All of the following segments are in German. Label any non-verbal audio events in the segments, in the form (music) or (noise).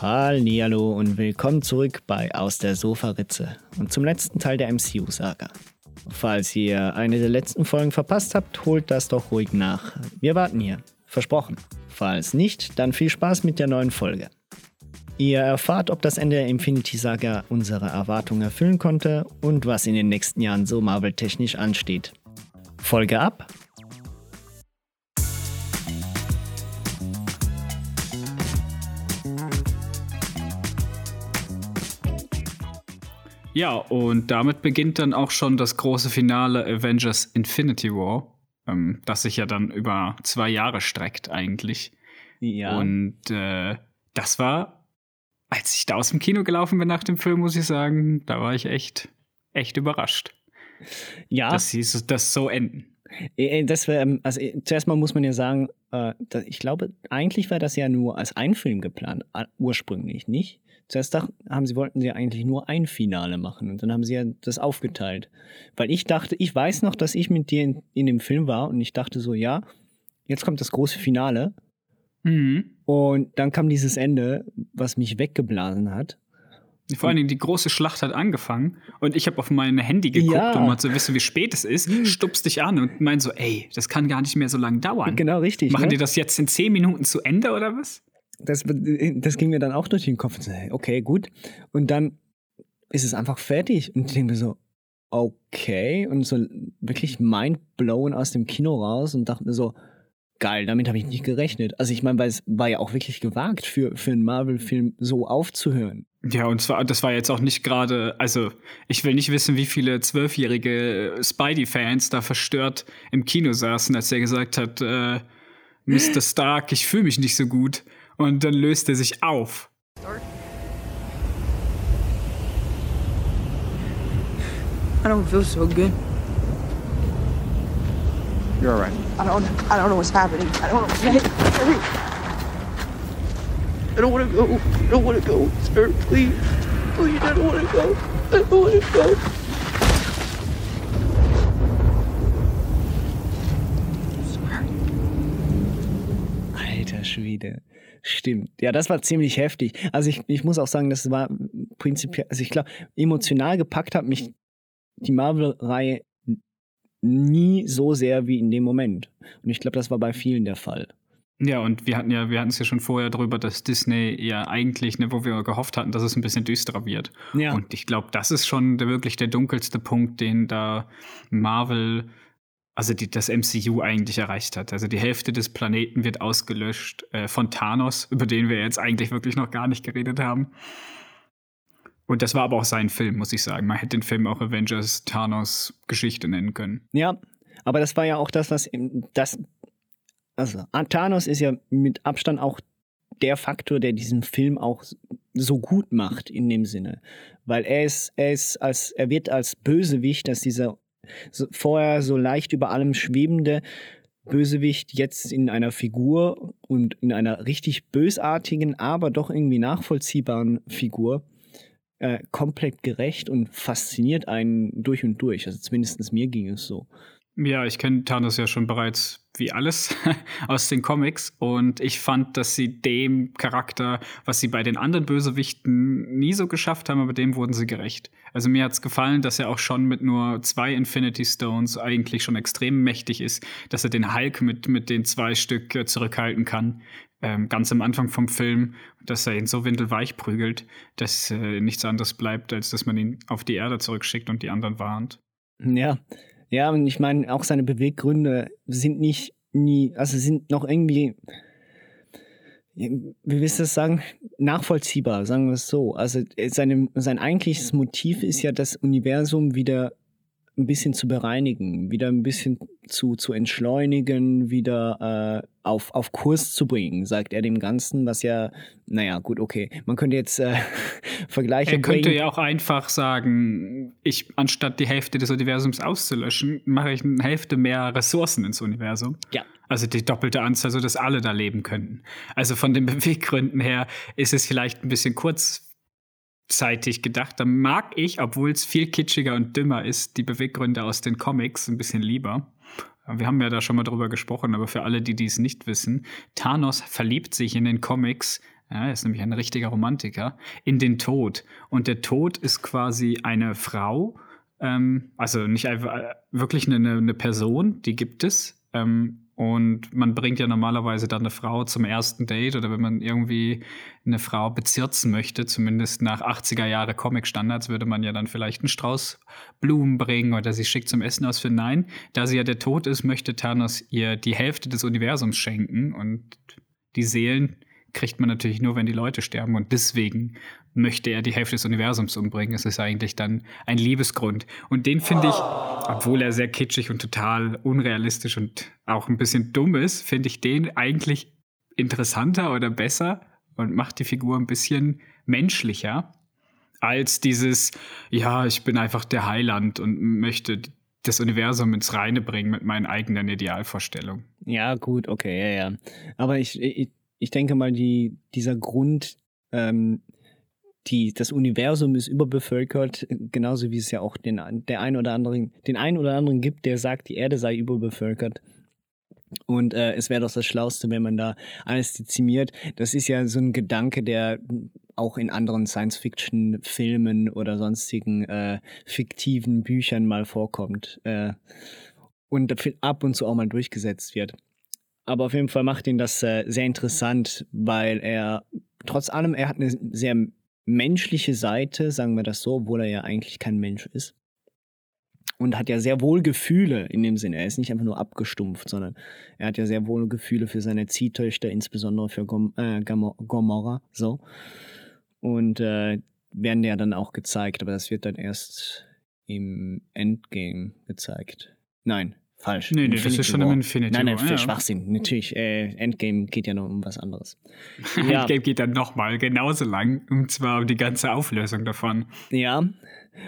Hallo und willkommen zurück bei Aus der Sofaritze und zum letzten Teil der MCU-Saga. Falls ihr eine der letzten Folgen verpasst habt, holt das doch ruhig nach. Wir warten hier. Versprochen. Falls nicht, dann viel Spaß mit der neuen Folge. Ihr erfahrt, ob das Ende der Infinity Saga unsere Erwartungen erfüllen konnte und was in den nächsten Jahren so Marvel-technisch ansteht. Folge ab Ja, und damit beginnt dann auch schon das große Finale Avengers Infinity War, ähm, das sich ja dann über zwei Jahre streckt eigentlich. Ja. Und äh, das war, als ich da aus dem Kino gelaufen bin nach dem Film, muss ich sagen, da war ich echt, echt überrascht. Ja. Dass sie das so enden. Äh, äh, das wär, ähm, also äh, zuerst mal muss man ja sagen, ich glaube, eigentlich war das ja nur als ein Film geplant, ursprünglich nicht. Zuerst haben sie, wollten sie eigentlich nur ein Finale machen und dann haben sie ja das aufgeteilt. Weil ich dachte, ich weiß noch, dass ich mit dir in, in dem Film war und ich dachte so, ja, jetzt kommt das große Finale. Mhm. Und dann kam dieses Ende, was mich weggeblasen hat. Vor allen Dingen die große Schlacht hat angefangen und ich habe auf mein Handy geguckt, ja. um mal zu wissen, wie spät es ist, mhm. stupst dich an und mein so, ey, das kann gar nicht mehr so lange dauern. Genau, richtig. Machen ne? die das jetzt in zehn Minuten zu Ende oder was? das, das ging mir dann auch durch den Kopf. Okay, gut. Und dann ist es einfach fertig. Und ich denke mir so, okay. Und so wirklich mindblown aus dem Kino raus und dachte mir so, geil, damit habe ich nicht gerechnet. Also ich meine, weil es war ja auch wirklich gewagt für, für einen Marvel-Film so aufzuhören. Ja, und zwar, das war jetzt auch nicht gerade, also ich will nicht wissen, wie viele zwölfjährige Spidey-Fans da verstört im Kino saßen, als er gesagt hat, äh, Mr. Stark, ich fühle mich nicht so gut. Und dann löst er sich auf. I don't feel so good. You're alright. I don't I don't know what's happening. I don't know. I don't want to go. I don't want to go, sir. Please. Please, I don't want to go. I don't want to go. Alter Schwede. Stimmt. Ja, das war ziemlich heftig. Also ich, ich muss auch sagen, das war prinzipiell, also ich glaube, emotional gepackt hat mich die Marvel-Reihe nie so sehr wie in dem Moment. Und ich glaube, das war bei vielen der Fall. Ja, und wir hatten ja, wir hatten es ja schon vorher darüber, dass Disney ja eigentlich, ne, wo wir gehofft hatten, dass es ein bisschen düsterer wird. Ja. Und ich glaube, das ist schon der, wirklich der dunkelste Punkt, den da Marvel also die, das MCU eigentlich erreicht hat. Also die Hälfte des Planeten wird ausgelöscht äh, von Thanos, über den wir jetzt eigentlich wirklich noch gar nicht geredet haben. Und das war aber auch sein Film, muss ich sagen. Man hätte den Film auch Avengers Thanos Geschichte nennen können. Ja, aber das war ja auch das, was das also Thanos ist ja mit Abstand auch der Faktor, der diesen Film auch so gut macht in dem Sinne, weil er ist, er ist als er wird als Bösewicht, als dieser so, vorher so leicht über allem schwebende Bösewicht jetzt in einer Figur und in einer richtig bösartigen, aber doch irgendwie nachvollziehbaren Figur äh, komplett gerecht und fasziniert einen durch und durch. Also zumindest mir ging es so. Ja, ich kenne Thanos ja schon bereits wie alles (laughs) aus den Comics und ich fand, dass sie dem Charakter, was sie bei den anderen Bösewichten nie so geschafft haben, aber dem wurden sie gerecht. Also mir hat es gefallen, dass er auch schon mit nur zwei Infinity Stones eigentlich schon extrem mächtig ist, dass er den Hulk mit, mit den zwei Stück äh, zurückhalten kann. Ähm, ganz am Anfang vom Film, dass er ihn so windelweich prügelt, dass äh, nichts anderes bleibt, als dass man ihn auf die Erde zurückschickt und die anderen warnt. Ja, ja, und ich meine, auch seine Beweggründe sind nicht nie, also sind noch irgendwie, wie willst du das sagen, nachvollziehbar, sagen wir es so. Also äh, seine, sein eigentliches Motiv ist ja, das Universum wieder ein bisschen zu bereinigen, wieder ein bisschen zu, zu entschleunigen, wieder äh, auf, auf Kurs zu bringen, sagt er dem Ganzen, was ja, naja, gut, okay. Man könnte jetzt äh, (laughs) Vergleiche Er könnte bringen. ja auch einfach sagen, ich, anstatt die Hälfte des Universums auszulöschen, mache ich eine Hälfte mehr Ressourcen ins Universum. Ja. Also die doppelte Anzahl, sodass alle da leben könnten. Also von den (laughs) Beweggründen her ist es vielleicht ein bisschen kurz zeitig gedacht. Da mag ich, obwohl es viel kitschiger und dümmer ist, die Beweggründe aus den Comics ein bisschen lieber. Wir haben ja da schon mal drüber gesprochen, aber für alle, die dies nicht wissen, Thanos verliebt sich in den Comics er ist nämlich ein richtiger Romantiker, in den Tod. Und der Tod ist quasi eine Frau, ähm, also nicht einfach äh, wirklich eine, eine Person, die gibt es. Ähm, und man bringt ja normalerweise dann eine Frau zum ersten Date oder wenn man irgendwie eine Frau bezirzen möchte, zumindest nach 80er Jahre Comic-Standards, würde man ja dann vielleicht einen Strauß Blumen bringen oder sie schickt zum Essen aus für Nein. Da sie ja der Tod ist, möchte Thanos ihr die Hälfte des Universums schenken und die Seelen kriegt man natürlich nur, wenn die Leute sterben. Und deswegen möchte er die Hälfte des Universums umbringen. Es ist eigentlich dann ein Liebesgrund. Und den finde ich, obwohl er sehr kitschig und total unrealistisch und auch ein bisschen dumm ist, finde ich den eigentlich interessanter oder besser und macht die Figur ein bisschen menschlicher als dieses, ja, ich bin einfach der Heiland und möchte das Universum ins Reine bringen mit meinen eigenen Idealvorstellungen. Ja, gut, okay, ja, ja. Aber ich, ich, ich denke mal, die, dieser Grund, ähm, die, das Universum ist überbevölkert, genauso wie es ja auch den, der ein oder anderen, den einen oder anderen gibt, der sagt, die Erde sei überbevölkert. Und äh, es wäre doch das Schlauste, wenn man da alles dezimiert. Das ist ja so ein Gedanke, der auch in anderen Science-Fiction-Filmen oder sonstigen äh, fiktiven Büchern mal vorkommt. Äh, und ab und zu auch mal durchgesetzt wird. Aber auf jeden Fall macht ihn das äh, sehr interessant, weil er trotz allem, er hat eine sehr menschliche Seite, sagen wir das so, obwohl er ja eigentlich kein Mensch ist. Und hat ja sehr wohl Gefühle in dem Sinne. Er ist nicht einfach nur abgestumpft, sondern er hat ja sehr wohl Gefühle für seine Ziehtöchter, insbesondere für Gom äh, Gomorra. So. Und äh, werden ja dann auch gezeigt, aber das wird dann erst im Endgame gezeigt. Nein, Falsch. Nee, nee, Infinity das ist schon War. im Infinity Nein, nein, für ja. Schwachsinn. Natürlich, äh, Endgame geht ja noch um was anderes. (laughs) ja. Endgame geht dann nochmal genauso lang, und zwar um die ganze Auflösung davon. Ja,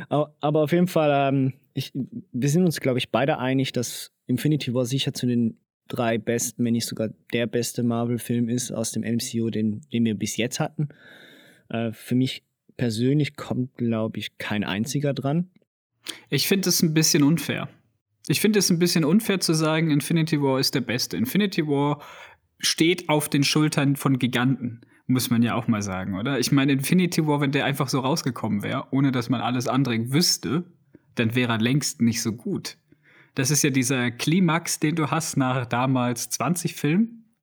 aber auf jeden Fall, ähm, ich, wir sind uns, glaube ich, beide einig, dass Infinity War sicher zu den drei besten, wenn nicht sogar der beste Marvel-Film ist aus dem MCU, den, den wir bis jetzt hatten. Äh, für mich persönlich kommt, glaube ich, kein einziger dran. Ich finde es ein bisschen unfair. Ich finde es ein bisschen unfair zu sagen, Infinity War ist der beste. Infinity War steht auf den Schultern von Giganten, muss man ja auch mal sagen, oder? Ich meine, Infinity War, wenn der einfach so rausgekommen wäre, ohne dass man alles andere wüsste, dann wäre er längst nicht so gut. Das ist ja dieser Klimax, den du hast nach damals 20 Filmen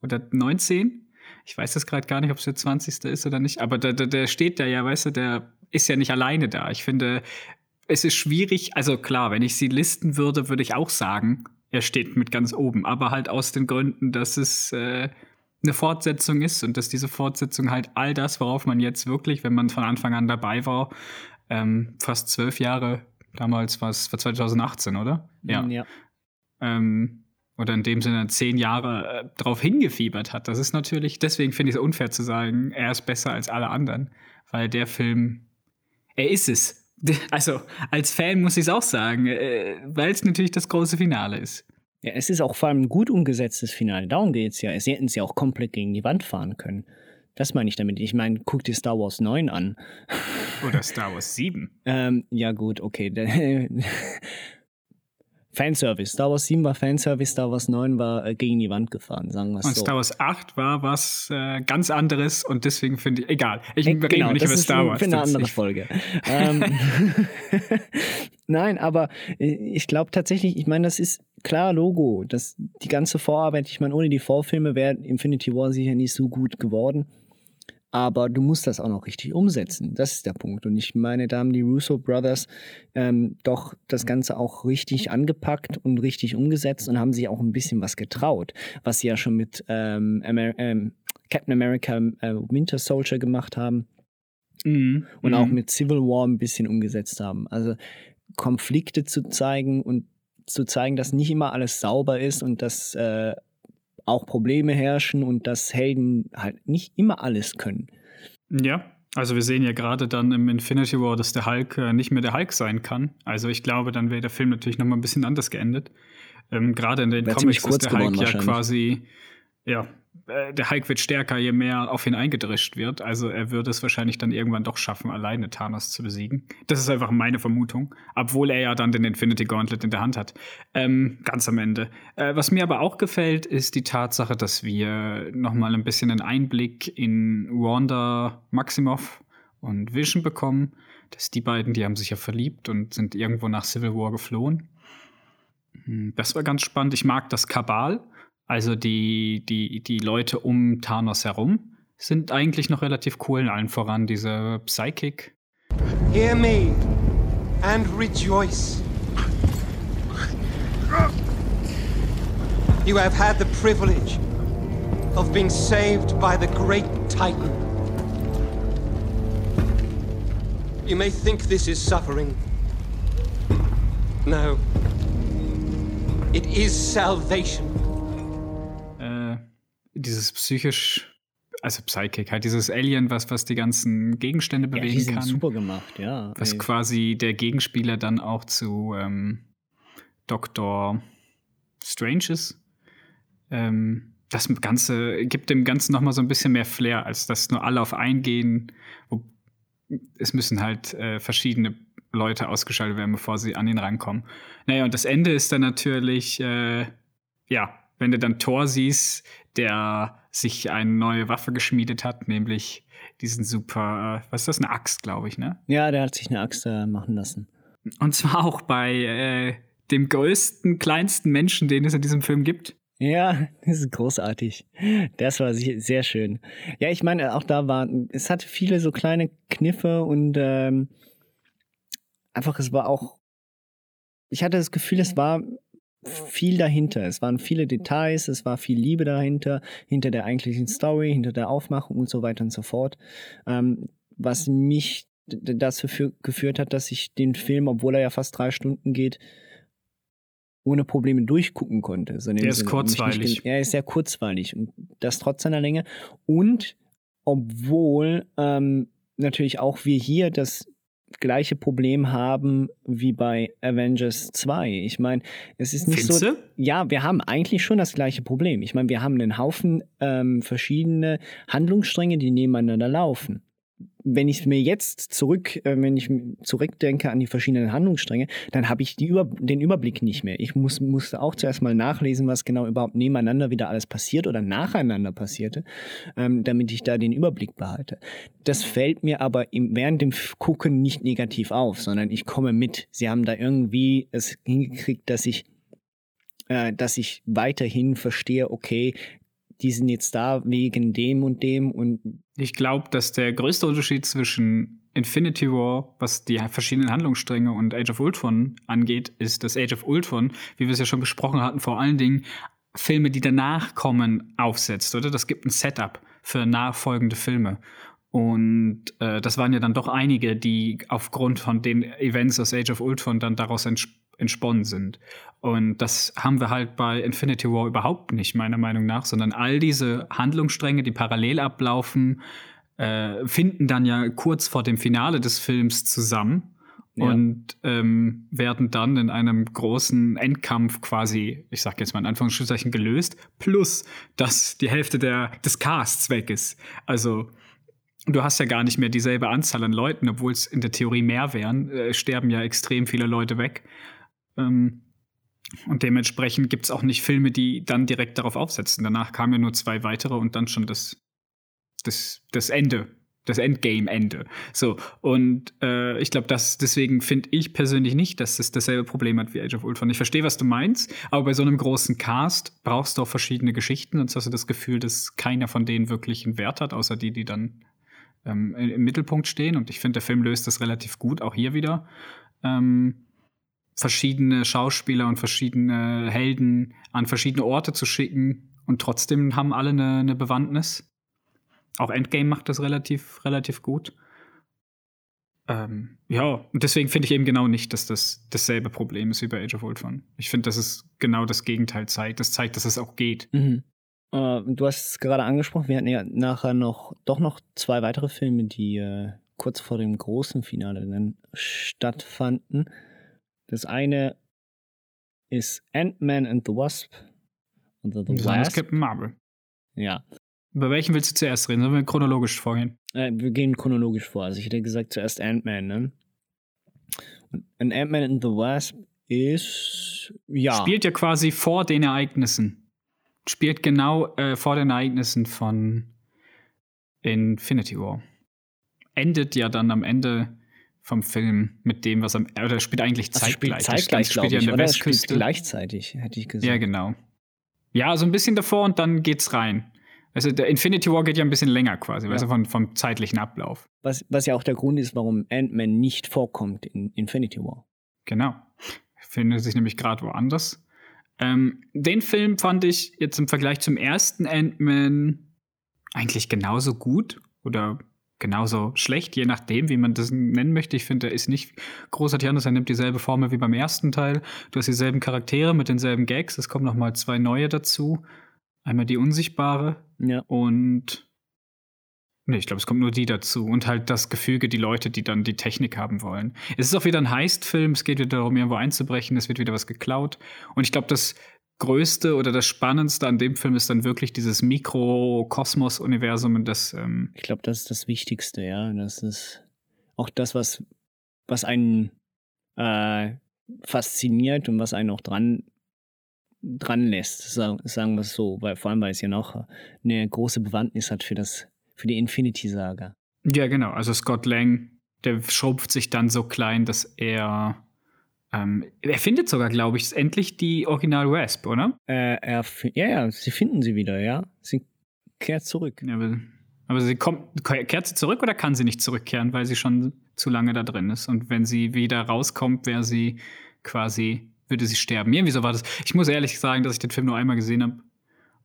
oder 19. Ich weiß das gerade gar nicht, ob es der 20. ist oder nicht, aber der, der, der steht da ja, weißt du, der ist ja nicht alleine da. Ich finde, es ist schwierig, also klar, wenn ich sie listen würde, würde ich auch sagen, er steht mit ganz oben, aber halt aus den Gründen, dass es äh, eine Fortsetzung ist und dass diese Fortsetzung halt all das, worauf man jetzt wirklich, wenn man von Anfang an dabei war, ähm, fast zwölf Jahre, damals war es war 2018, oder? Ja. ja. Ähm, oder in dem Sinne zehn Jahre äh, drauf hingefiebert hat. Das ist natürlich, deswegen finde ich es unfair zu sagen, er ist besser als alle anderen, weil der Film, er ist es. (laughs) Also, als Fan muss ich es auch sagen, äh, weil es natürlich das große Finale ist. Ja, es ist auch vor allem ein gut umgesetztes Finale. Darum geht es ja. Sie hätten es ja auch komplett gegen die Wand fahren können. Das meine ich damit. Ich meine, guck dir Star Wars 9 an. Oder Star Wars 7. (laughs) ähm, ja, gut, okay. (laughs) Fanservice. Star Wars 7 war Fanservice, Star Wars 9 war äh, gegen die Wand gefahren, sagen wir es so. Und Star Wars 8 war was äh, ganz anderes und deswegen finde ich, egal, ich äh, rede genau, nicht über Star Wars. Für eine andere Folge. ähm, (laughs) Nein, aber äh, ich glaube tatsächlich, ich meine, das ist klar Logo. Das, die ganze Vorarbeit, ich meine, ohne die Vorfilme wäre Infinity War sicher nicht so gut geworden. Aber du musst das auch noch richtig umsetzen. Das ist der Punkt. Und ich meine, da haben die Russo Brothers ähm, doch das Ganze auch richtig angepackt und richtig umgesetzt und haben sich auch ein bisschen was getraut, was sie ja schon mit ähm, Amer ähm, Captain America äh, Winter Soldier gemacht haben. Mhm. Und auch mhm. mit Civil War ein bisschen umgesetzt haben. Also Konflikte zu zeigen und zu zeigen, dass nicht immer alles sauber ist und dass äh, auch Probleme herrschen und dass Helden halt nicht immer alles können. Ja, also wir sehen ja gerade dann im Infinity War, dass der Hulk äh, nicht mehr der Hulk sein kann. Also ich glaube, dann wäre der Film natürlich noch mal ein bisschen anders geendet. Ähm, gerade in den Comics ist der Hulk ja quasi ja, äh, der Hulk wird stärker, je mehr auf ihn eingedrischt wird. Also er würde es wahrscheinlich dann irgendwann doch schaffen, alleine Thanos zu besiegen. Das ist einfach meine Vermutung. Obwohl er ja dann den Infinity Gauntlet in der Hand hat. Ähm, ganz am Ende. Äh, was mir aber auch gefällt, ist die Tatsache, dass wir nochmal ein bisschen einen Einblick in Wanda Maximoff und Vision bekommen. Dass die beiden, die haben sich ja verliebt und sind irgendwo nach Civil War geflohen. Hm, das war ganz spannend. Ich mag das Kabal also die, die, die Leute um Thanos herum sind eigentlich noch relativ cool, allen voran diese Psychic. Hear me and rejoice. You have had the privilege of being saved by the great Titan. You may think this is suffering. No. It is salvation dieses psychisch, also Psychic, halt dieses Alien, was, was die ganzen Gegenstände bewegen ja, sind kann. super gemacht, ja. Was ey. quasi der Gegenspieler dann auch zu ähm, Dr. Strange ist. Ähm, das Ganze gibt dem Ganzen noch mal so ein bisschen mehr Flair, als dass nur alle auf eingehen. Es müssen halt äh, verschiedene Leute ausgeschaltet werden, bevor sie an ihn rankommen. Naja, und das Ende ist dann natürlich, äh, ja, wenn du dann Thor siehst, der sich eine neue Waffe geschmiedet hat, nämlich diesen super, was ist das, eine Axt, glaube ich, ne? Ja, der hat sich eine Axt äh, machen lassen. Und zwar auch bei äh, dem größten, kleinsten Menschen, den es in diesem Film gibt. Ja, (laughs) das ist großartig. Das war sehr schön. Ja, ich meine, auch da war, es hatte viele so kleine Kniffe und ähm, einfach, es war auch, ich hatte das Gefühl, es war viel dahinter. Es waren viele Details, es war viel Liebe dahinter, hinter der eigentlichen Story, hinter der Aufmachung und so weiter und so fort. Ähm, was mich dazu geführt hat, dass ich den Film, obwohl er ja fast drei Stunden geht, ohne Probleme durchgucken konnte. So der ist Sinne. kurzweilig. er ist sehr kurzweilig und das trotz seiner Länge. Und obwohl ähm, natürlich auch wir hier das gleiche Problem haben wie bei Avengers 2. Ich meine, es ist nicht Findste? so. Ja, wir haben eigentlich schon das gleiche Problem. Ich meine, wir haben einen Haufen ähm, verschiedene Handlungsstränge, die nebeneinander laufen wenn ich mir jetzt zurück, äh, wenn ich zurückdenke an die verschiedenen Handlungsstränge, dann habe ich über, den Überblick nicht mehr. Ich muss, musste auch zuerst mal nachlesen, was genau überhaupt nebeneinander wieder alles passiert oder nacheinander passierte, ähm, damit ich da den Überblick behalte. Das fällt mir aber im, während dem Gucken nicht negativ auf, sondern ich komme mit. Sie haben da irgendwie es hingekriegt, dass ich äh, dass ich weiterhin verstehe, okay, die sind jetzt da wegen dem und dem und. Ich glaube, dass der größte Unterschied zwischen Infinity War, was die verschiedenen Handlungsstränge und Age of Ultron angeht, ist, dass Age of Ultron, wie wir es ja schon besprochen hatten, vor allen Dingen Filme, die danach kommen, aufsetzt, oder? Das gibt ein Setup für nachfolgende Filme. Und äh, das waren ja dann doch einige, die aufgrund von den Events aus Age of Ultron dann daraus entsprechen entsponnen sind. Und das haben wir halt bei Infinity War überhaupt nicht, meiner Meinung nach, sondern all diese Handlungsstränge, die parallel ablaufen, äh, finden dann ja kurz vor dem Finale des Films zusammen. Ja. Und ähm, werden dann in einem großen Endkampf quasi, ich sag jetzt mal in Anführungsstrichen, gelöst, plus dass die Hälfte der, des Casts weg ist. Also du hast ja gar nicht mehr dieselbe Anzahl an Leuten, obwohl es in der Theorie mehr wären, äh, sterben ja extrem viele Leute weg. Ähm, und dementsprechend gibt es auch nicht Filme, die dann direkt darauf aufsetzen. Danach kamen ja nur zwei weitere und dann schon das, das, das Ende, das Endgame-Ende. So, und äh, ich glaube, deswegen finde ich persönlich nicht, dass es dasselbe Problem hat wie Age of Ultron. Ich verstehe, was du meinst, aber bei so einem großen Cast brauchst du auch verschiedene Geschichten, sonst hast du das Gefühl, dass keiner von denen wirklich einen Wert hat, außer die, die dann ähm, im Mittelpunkt stehen. Und ich finde, der Film löst das relativ gut, auch hier wieder. Ähm, verschiedene Schauspieler und verschiedene Helden an verschiedene Orte zu schicken und trotzdem haben alle eine, eine Bewandtnis. Auch Endgame macht das relativ, relativ gut. Ähm, ja, und deswegen finde ich eben genau nicht, dass das dasselbe Problem ist wie bei Age of Ultron. Ich finde, dass es genau das Gegenteil zeigt. Das zeigt, dass es auch geht. Mhm. Uh, du hast es gerade angesprochen, wir hatten ja nachher noch doch noch zwei weitere Filme, die äh, kurz vor dem großen Finale dann stattfanden. Das eine ist Ant-Man and the Wasp. Oder the das Wasp. Captain Marvel. Ja. Über welchen willst du zuerst reden? Sollen wir chronologisch vorgehen? Äh, wir gehen chronologisch vor. Also ich hätte gesagt zuerst Ant-Man, ne? Und Ant-Man and the Wasp ist ja. Spielt ja quasi vor den Ereignissen. Spielt genau äh, vor den Ereignissen von Infinity War. Endet ja dann am Ende vom Film mit dem, was am oder spielt eigentlich Also spielt zeitgleich. Das zeitgleich, spielt ja an der oder? Spielt Westküste. gleichzeitig, hätte ich gesagt. Ja, genau. Ja, so ein bisschen davor und dann geht's rein. Also der Infinity War geht ja ein bisschen länger quasi, weißt du, von, vom zeitlichen Ablauf. Was, was ja auch der Grund ist, warum Ant-Man nicht vorkommt in Infinity War. Genau. Findet sich nämlich gerade woanders. Ähm, den Film fand ich jetzt im Vergleich zum ersten Ant-Man eigentlich genauso gut oder genauso schlecht, je nachdem, wie man das nennen möchte. Ich finde, er ist nicht großartig anders. Er nimmt dieselbe Formel wie beim ersten Teil. Du hast dieselben Charaktere mit denselben Gags. Es kommen noch mal zwei neue dazu. Einmal die Unsichtbare Ja. und Nee, ich glaube, es kommt nur die dazu. Und halt das Gefüge, die Leute, die dann die Technik haben wollen. Es ist auch wieder ein Heist-Film, es geht wieder darum, irgendwo einzubrechen, es wird wieder was geklaut. Und ich glaube, das Größte oder das Spannendste an dem Film ist dann wirklich dieses Mikrokosmos-Universum und das, ähm, Ich glaube, das ist das Wichtigste, ja. Das ist auch das, was, was einen äh, fasziniert und was einen auch dran, dran lässt, sagen, sagen wir es so. Weil, vor allem, weil es ja noch eine große Bewandtnis hat für, das, für die Infinity-Saga. ja genau, also Scott Lang, der schrumpft sich dann so klein, dass er, ähm, er findet sogar, glaube ich, endlich die Original Wasp, oder? Äh, er, ja, ja, sie finden sie wieder, ja. Sie kehrt zurück. Ja, aber, aber sie kommt, kehrt sie zurück oder kann sie nicht zurückkehren, weil sie schon zu lange da drin ist? Und wenn sie wieder rauskommt, wäre sie quasi, würde sie sterben. Irgendwie so war das. Ich muss ehrlich sagen, dass ich den Film nur einmal gesehen habe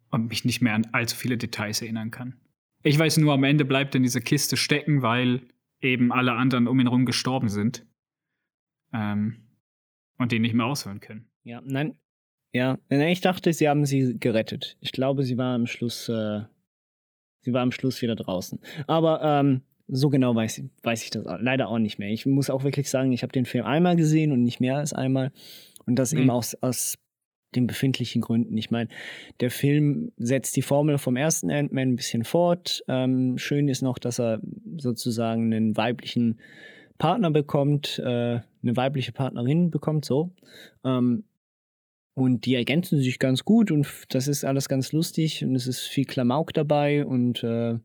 und mich nicht mehr an allzu viele Details erinnern kann. Ich weiß nur, am Ende bleibt in dieser Kiste stecken, weil eben alle anderen um ihn herum gestorben sind. Ähm, und den nicht mehr aushören können. Ja, nein. Ja, nein, ich dachte, sie haben sie gerettet. Ich glaube, sie war am Schluss, äh, sie war am Schluss wieder draußen. Aber ähm, so genau weiß, weiß ich das leider auch nicht mehr. Ich muss auch wirklich sagen, ich habe den Film einmal gesehen und nicht mehr als einmal. Und das Hm. eben aus, aus den befindlichen Gründen. Ich meine, der Film setzt die Formel vom ersten Ant-Man ein bisschen fort. Ähm, schön ist noch, dass er sozusagen einen weiblichen Partner bekommt, äh, eine weibliche Partnerin bekommt, so. Ähm, und die ergänzen sich ganz gut und das ist alles ganz lustig und es ist viel Klamauk dabei und äh,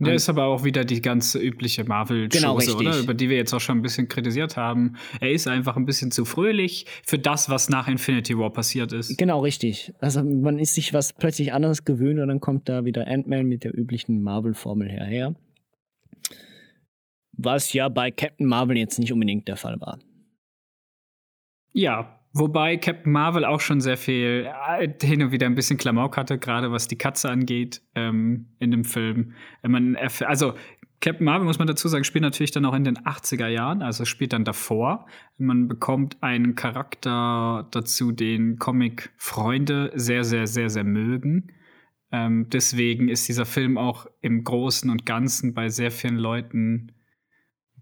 Der ist aber auch wieder die ganze übliche Genau, Marvel-Chose, richtig. oder? Über die wir jetzt auch schon ein bisschen kritisiert haben. Er ist einfach ein bisschen zu fröhlich für das, was nach Infinity War passiert ist. genau richtig. Also man ist sich was plötzlich anderes gewöhnt und dann kommt da wieder Ant-Man mit der üblichen Marvel-Formel herher. Was ja bei Captain Marvel jetzt nicht unbedingt der Fall war. Ja, wobei Captain Marvel auch schon sehr viel äh, hin und wieder ein bisschen Klamauk hatte, gerade was die Katze angeht ähm, in dem Film. Äh, Man, erf- also Captain Marvel, muss man dazu sagen, spielt natürlich dann auch in den 80er Jahren, also spielt dann davor. Man bekommt einen Charakter dazu, den Comic-Freunde sehr, sehr, sehr, sehr mögen. Ähm, deswegen ist dieser Film auch im Großen und Ganzen bei sehr vielen Leuten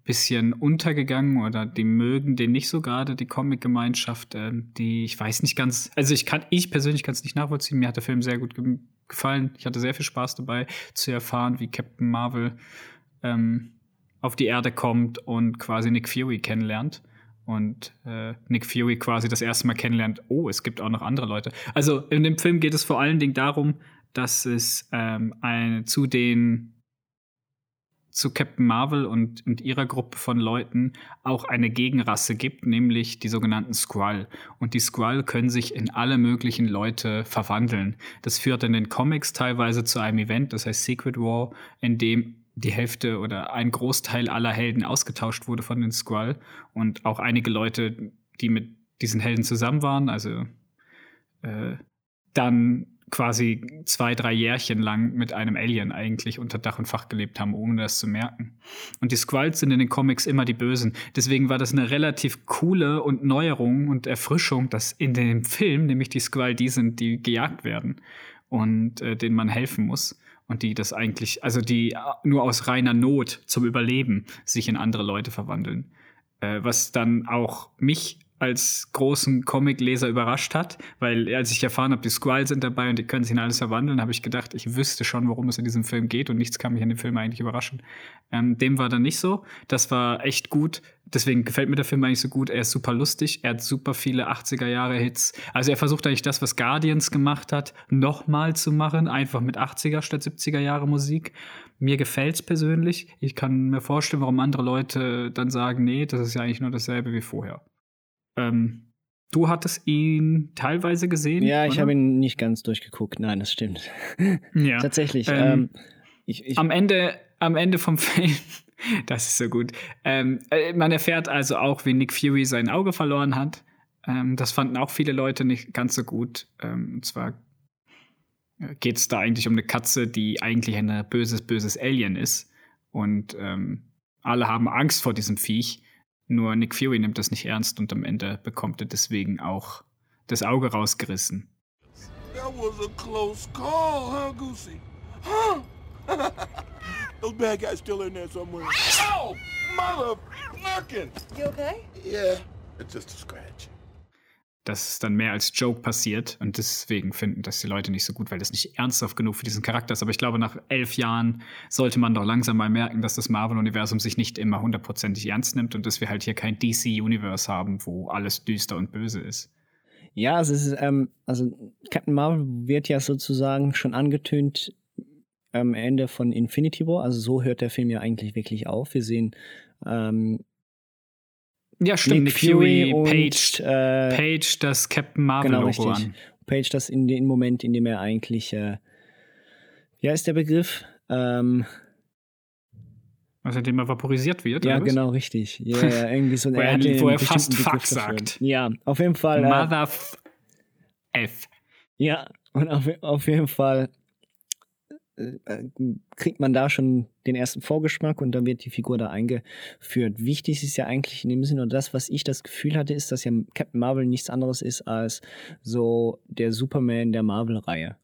bisschen untergegangen oder die mögen den nicht so gerade, die Comic-Gemeinschaft, ähm, die ich weiß nicht ganz, also ich kann, ich persönlich kann es nicht nachvollziehen, mir hat der Film sehr gut ge gefallen. Ich hatte sehr viel Spaß dabei zu erfahren, wie Captain Marvel ähm, auf die Erde kommt und quasi Nick Fury kennenlernt. Und äh, Nick Fury quasi das erste Mal kennenlernt, oh, es gibt auch noch andere Leute. Also in dem Film geht es vor allen Dingen darum, dass es ähm, eine, zu den zu Captain Marvel und, und ihrer Gruppe von Leuten auch eine Gegenrasse gibt, nämlich die sogenannten Skrull. Und die Skrull können sich in alle möglichen Leute verwandeln. Das führt in den Comics teilweise zu einem Event, das heißt Secret War, in dem die Hälfte oder ein Großteil aller Helden ausgetauscht wurde von den Skrull und auch einige Leute, die mit diesen Helden zusammen waren, also äh, dann quasi zwei, drei Jährchen lang mit einem Alien eigentlich unter Dach und Fach gelebt haben, ohne das zu merken. Und die Skrulls sind in den Comics immer die Bösen. Deswegen war das eine relativ coole und Neuerung und Erfrischung, dass in dem Film nämlich die Skrull die sind, die gejagt werden und äh, denen man helfen muss. Und die das eigentlich, also die äh, nur aus reiner Not zum Überleben sich in andere Leute verwandeln. Äh, was dann auch mich als großen Comicleser überrascht hat, weil als ich erfahren habe, die Squall sind dabei und die können sich in alles verwandeln, habe ich gedacht, ich wüsste schon, worum es in diesem Film geht und nichts kann mich an dem Film eigentlich überraschen. Ähm, dem war dann nicht so. Das war echt gut. Deswegen gefällt mir der Film eigentlich so gut. Er ist super lustig. Er hat super viele 80er Jahre Hits. Also er versucht eigentlich das, was Guardians gemacht hat, nochmal zu machen. Einfach mit 80er statt 70er Jahre Musik. Mir gefällt's persönlich. Ich kann mir vorstellen, warum andere Leute dann sagen, nee, das ist ja eigentlich nur dasselbe wie vorher. Ähm, du hattest ihn teilweise gesehen? Ja, ich habe ihn nicht ganz durchgeguckt. Nein, das stimmt. (laughs) Ja. (laughs) Tatsächlich. Ähm, Ähm, ich, ich, am Ende, am Ende vom (laughs) Film, das ist so gut. Ähm, äh, man erfährt also auch, wie Nick Fury sein Auge verloren hat. Ähm, das fanden auch viele Leute nicht ganz so gut. Ähm, und zwar geht es da eigentlich um eine Katze, die eigentlich ein böses, böses Alien ist. Und ähm, alle haben Angst vor diesem Viech. Nur Nick Fury nimmt das nicht ernst und am Ende bekommt er deswegen auch das Auge rausgerissen. That was a close call, huh, Goosey? Huh? (laughs) Those bad guys still in there somewhere. Oh, mother flicking! You okay? Yeah, it's just a scratch. Das ist dann mehr als Joke passiert und deswegen finden das die Leute nicht so gut, weil das nicht ernsthaft genug für diesen Charakter ist. Aber ich glaube, nach elf Jahren sollte man doch langsam mal merken, dass das Marvel-Universum sich nicht immer hundertprozentig ernst nimmt und dass wir halt hier kein DC-Universe haben, wo alles düster und böse ist. ja, also, es ist, ähm, also Captain Marvel wird ja sozusagen schon angetönt am Ende von Infinity War. Also so hört der Film ja eigentlich wirklich auf. Wir sehen ähm, Ja, stimmt. Nick, Fury, Page, äh, Page das Captain genau Marvel-Logo richtig. an. Page das in dem Moment, in dem er eigentlich, äh, wie heißt der Begriff? Ähm, Also indem er vaporisiert wird. ja, genau, richtig. Ja, ja, irgendwie so (laughs) Wo er- hat den wo er fast Begriff Fuck dafür. sagt. Ja, auf jeden Fall. Äh, Mother F. F. Ja, und auf, auf jeden Fall äh, äh, kriegt man da schon den ersten Vorgeschmack und dann wird die Figur da eingeführt. Wichtig ist ja eigentlich in dem Sinne, und das, was ich das Gefühl hatte, ist, dass ja Captain Marvel nichts anderes ist als so der Superman der Marvel-Reihe.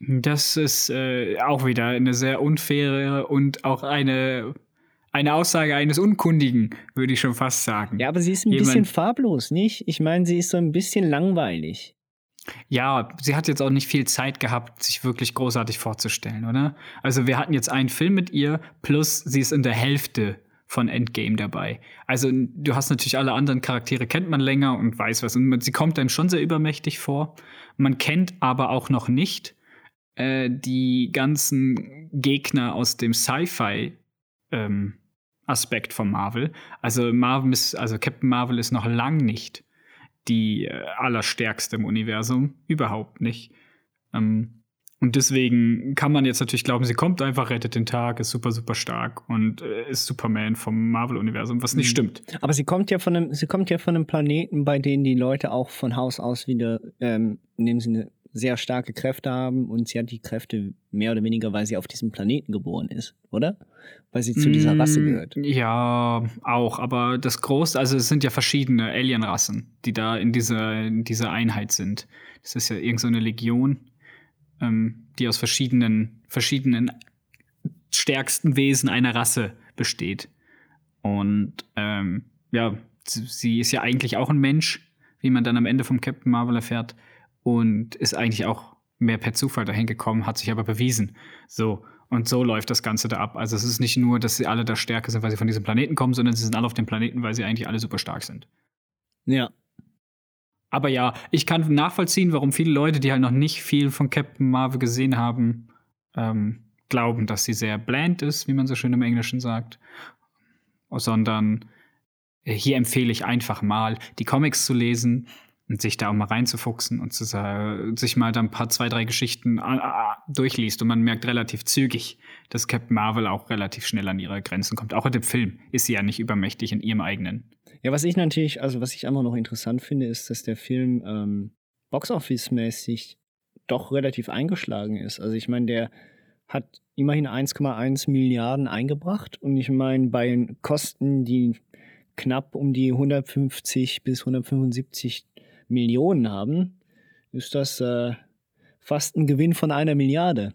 Das ist äh, auch wieder eine sehr unfaire und auch eine, eine Aussage eines Unkundigen, würde ich schon fast sagen. Ja, aber sie ist ein Jemand- bisschen farblos, nicht? Ich meine, sie ist so ein bisschen langweilig. Ja, sie hat jetzt auch nicht viel Zeit gehabt, sich wirklich großartig vorzustellen, oder? Also wir hatten jetzt einen Film mit ihr, plus sie ist in der Hälfte von Endgame dabei. Also du hast natürlich alle anderen Charaktere, kennt man länger und weiß was. Und sie kommt einem schon sehr übermächtig vor. Man kennt aber auch noch nicht äh, die ganzen Gegner aus dem Sci-Fi ähm, Aspekt von Marvel. Also Marvel ist, also Captain Marvel ist noch lang nicht die äh, allerstärkste im Universum. Überhaupt nicht. Ähm, und deswegen kann man jetzt natürlich glauben, sie kommt einfach, rettet den Tag, ist super, super stark und äh, ist Superman vom Marvel-Universum, was nicht Mhm. stimmt. Aber sie kommt ja von einem, sie kommt ja von einem Planeten, bei dem die Leute auch von Haus aus wieder ähm, in dem Sinne sehr starke Kräfte haben und sie hat die Kräfte mehr oder weniger, weil sie auf diesem Planeten geboren ist, oder? Weil sie zu dieser Rasse Mm, gehört. Ja, auch, aber das Große, also es sind ja verschiedene Alien-Rassen, die da in dieser, in dieser Einheit sind. Das ist ja irgend so Legion, ähm, die aus verschiedenen, verschiedenen stärksten Wesen einer Rasse besteht. Und ähm, ja, sie ist ja eigentlich auch ein Mensch, wie man dann am Ende vom Captain Marvel erfährt, und ist eigentlich auch mehr per Zufall dahin gekommen, hat sich aber bewiesen. So. Und so läuft das Ganze da ab. Also es ist nicht nur, dass sie alle da stärker sind, weil sie von diesem Planeten kommen, sondern sie sind alle auf dem Planeten, weil sie eigentlich alle super stark sind. Ja. Aber ja, ich kann nachvollziehen, warum viele Leute, die halt noch nicht viel von Captain Marvel gesehen haben, ähm, glauben, dass sie sehr bland ist, wie man so schön im Englischen sagt. Sondern äh, hier empfehle ich einfach mal, die Comics zu lesen und sich da auch mal reinzufuchsen und zu, sa- sich mal da ein paar, zwei, drei Geschichten ah, ah, durchliest. Und man merkt relativ zügig, dass Captain Marvel auch relativ schnell an ihre Grenzen kommt. Auch in dem Film ist sie ja nicht übermächtig in ihrem eigenen. Ja, was ich natürlich, also was ich einfach noch interessant finde, ist, dass der Film ähm, Boxoffice-mäßig doch relativ eingeschlagen ist. Also ich meine, der hat immerhin 1,1 Milliarden eingebracht und ich meine, bei Kosten, die knapp um die 150 bis 175 Millionen haben, ist das äh, fast ein Gewinn von einer Milliarde.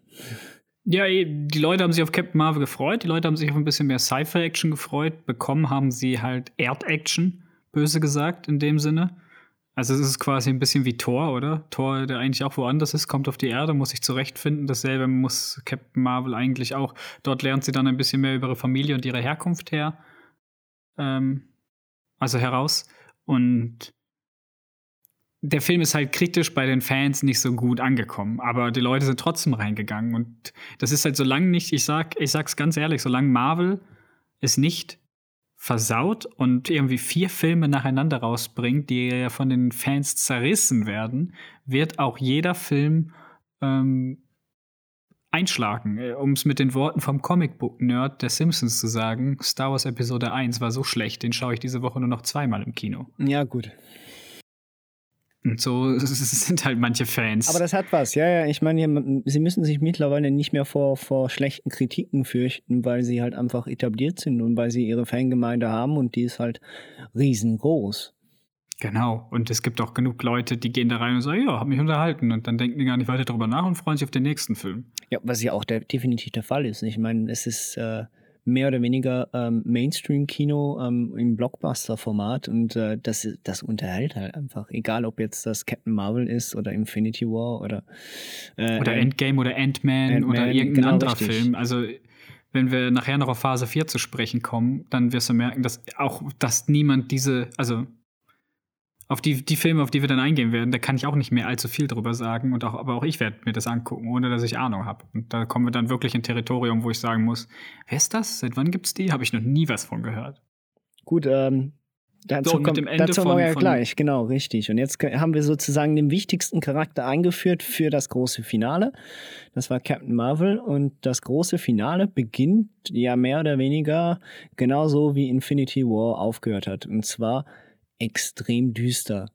Ja, eh, die Leute haben sich auf Captain Marvel gefreut, die Leute haben sich auf ein bisschen mehr Sci-Fi-Action gefreut. Bekommen haben sie halt Erd-Action, böse gesagt, in dem Sinne. Also es ist quasi ein bisschen wie Thor, oder? Thor, der eigentlich auch woanders ist, kommt auf die Erde, muss sich zurechtfinden. Dasselbe muss Captain Marvel eigentlich auch. Dort lernt sie dann ein bisschen mehr über ihre Familie und ihre Herkunft her. Ähm, also heraus. Und der Film ist halt kritisch bei den Fans nicht so gut angekommen, aber die Leute sind trotzdem reingegangen. Und das ist halt so lange nicht, ich sag, ich sag's ganz ehrlich, solange Marvel es nicht versaut und irgendwie vier Filme nacheinander rausbringt, die ja von den Fans zerrissen werden, wird auch jeder Film ähm, einschlagen. Äh, um es mit den Worten vom Comicbook-Nerd der Simpsons zu sagen, Star Wars Episode 1 war so schlecht, den schaue ich diese Woche nur noch zweimal im Kino. Ja, gut. Und so (laughs) sind halt manche Fans. Aber das hat was, ja, ja. Ich meine, sie müssen sich mittlerweile nicht mehr vor, vor schlechten Kritiken fürchten, weil sie halt einfach etabliert sind und weil sie ihre Fangemeinde haben und die ist halt riesengroß. Genau. Und es gibt auch genug Leute, die gehen da rein und sagen, ja, hab mich unterhalten. Und dann denken die gar nicht weiter darüber nach und freuen sich auf den nächsten Film. Ja, was ja auch der, definitiv der Fall ist. Ich meine, es ist äh, mehr oder weniger ähm, Mainstream-Kino ähm, im Blockbuster-Format und äh, das, das unterhält halt einfach. Egal, ob jetzt das Captain Marvel ist oder Infinity War oder äh, oder Endgame oder Ant-Man Ant oder irgendein genau anderer richtig. Film. Also wenn wir nachher noch auf Phase 4 zu sprechen kommen, dann wirst du merken, dass auch, dass niemand diese, also auf die, die Filme, auf die wir dann eingehen werden, da kann ich auch nicht mehr allzu viel drüber sagen. Und auch, aber auch ich werde mir das angucken, ohne dass ich Ahnung habe. Und da kommen wir dann wirklich in Territorium, wo ich sagen muss, wer ist das? Seit wann gibt's die? Habe ich noch nie was von gehört. Gut, ähm, dazu, so, kommt, dazu kommen wir ja gleich, genau, richtig. Und jetzt haben wir sozusagen den wichtigsten Charakter eingeführt für das große Finale. Das war Captain Marvel. Und das große Finale beginnt ja mehr oder weniger genauso wie Infinity War aufgehört hat. Und zwar extrem düster.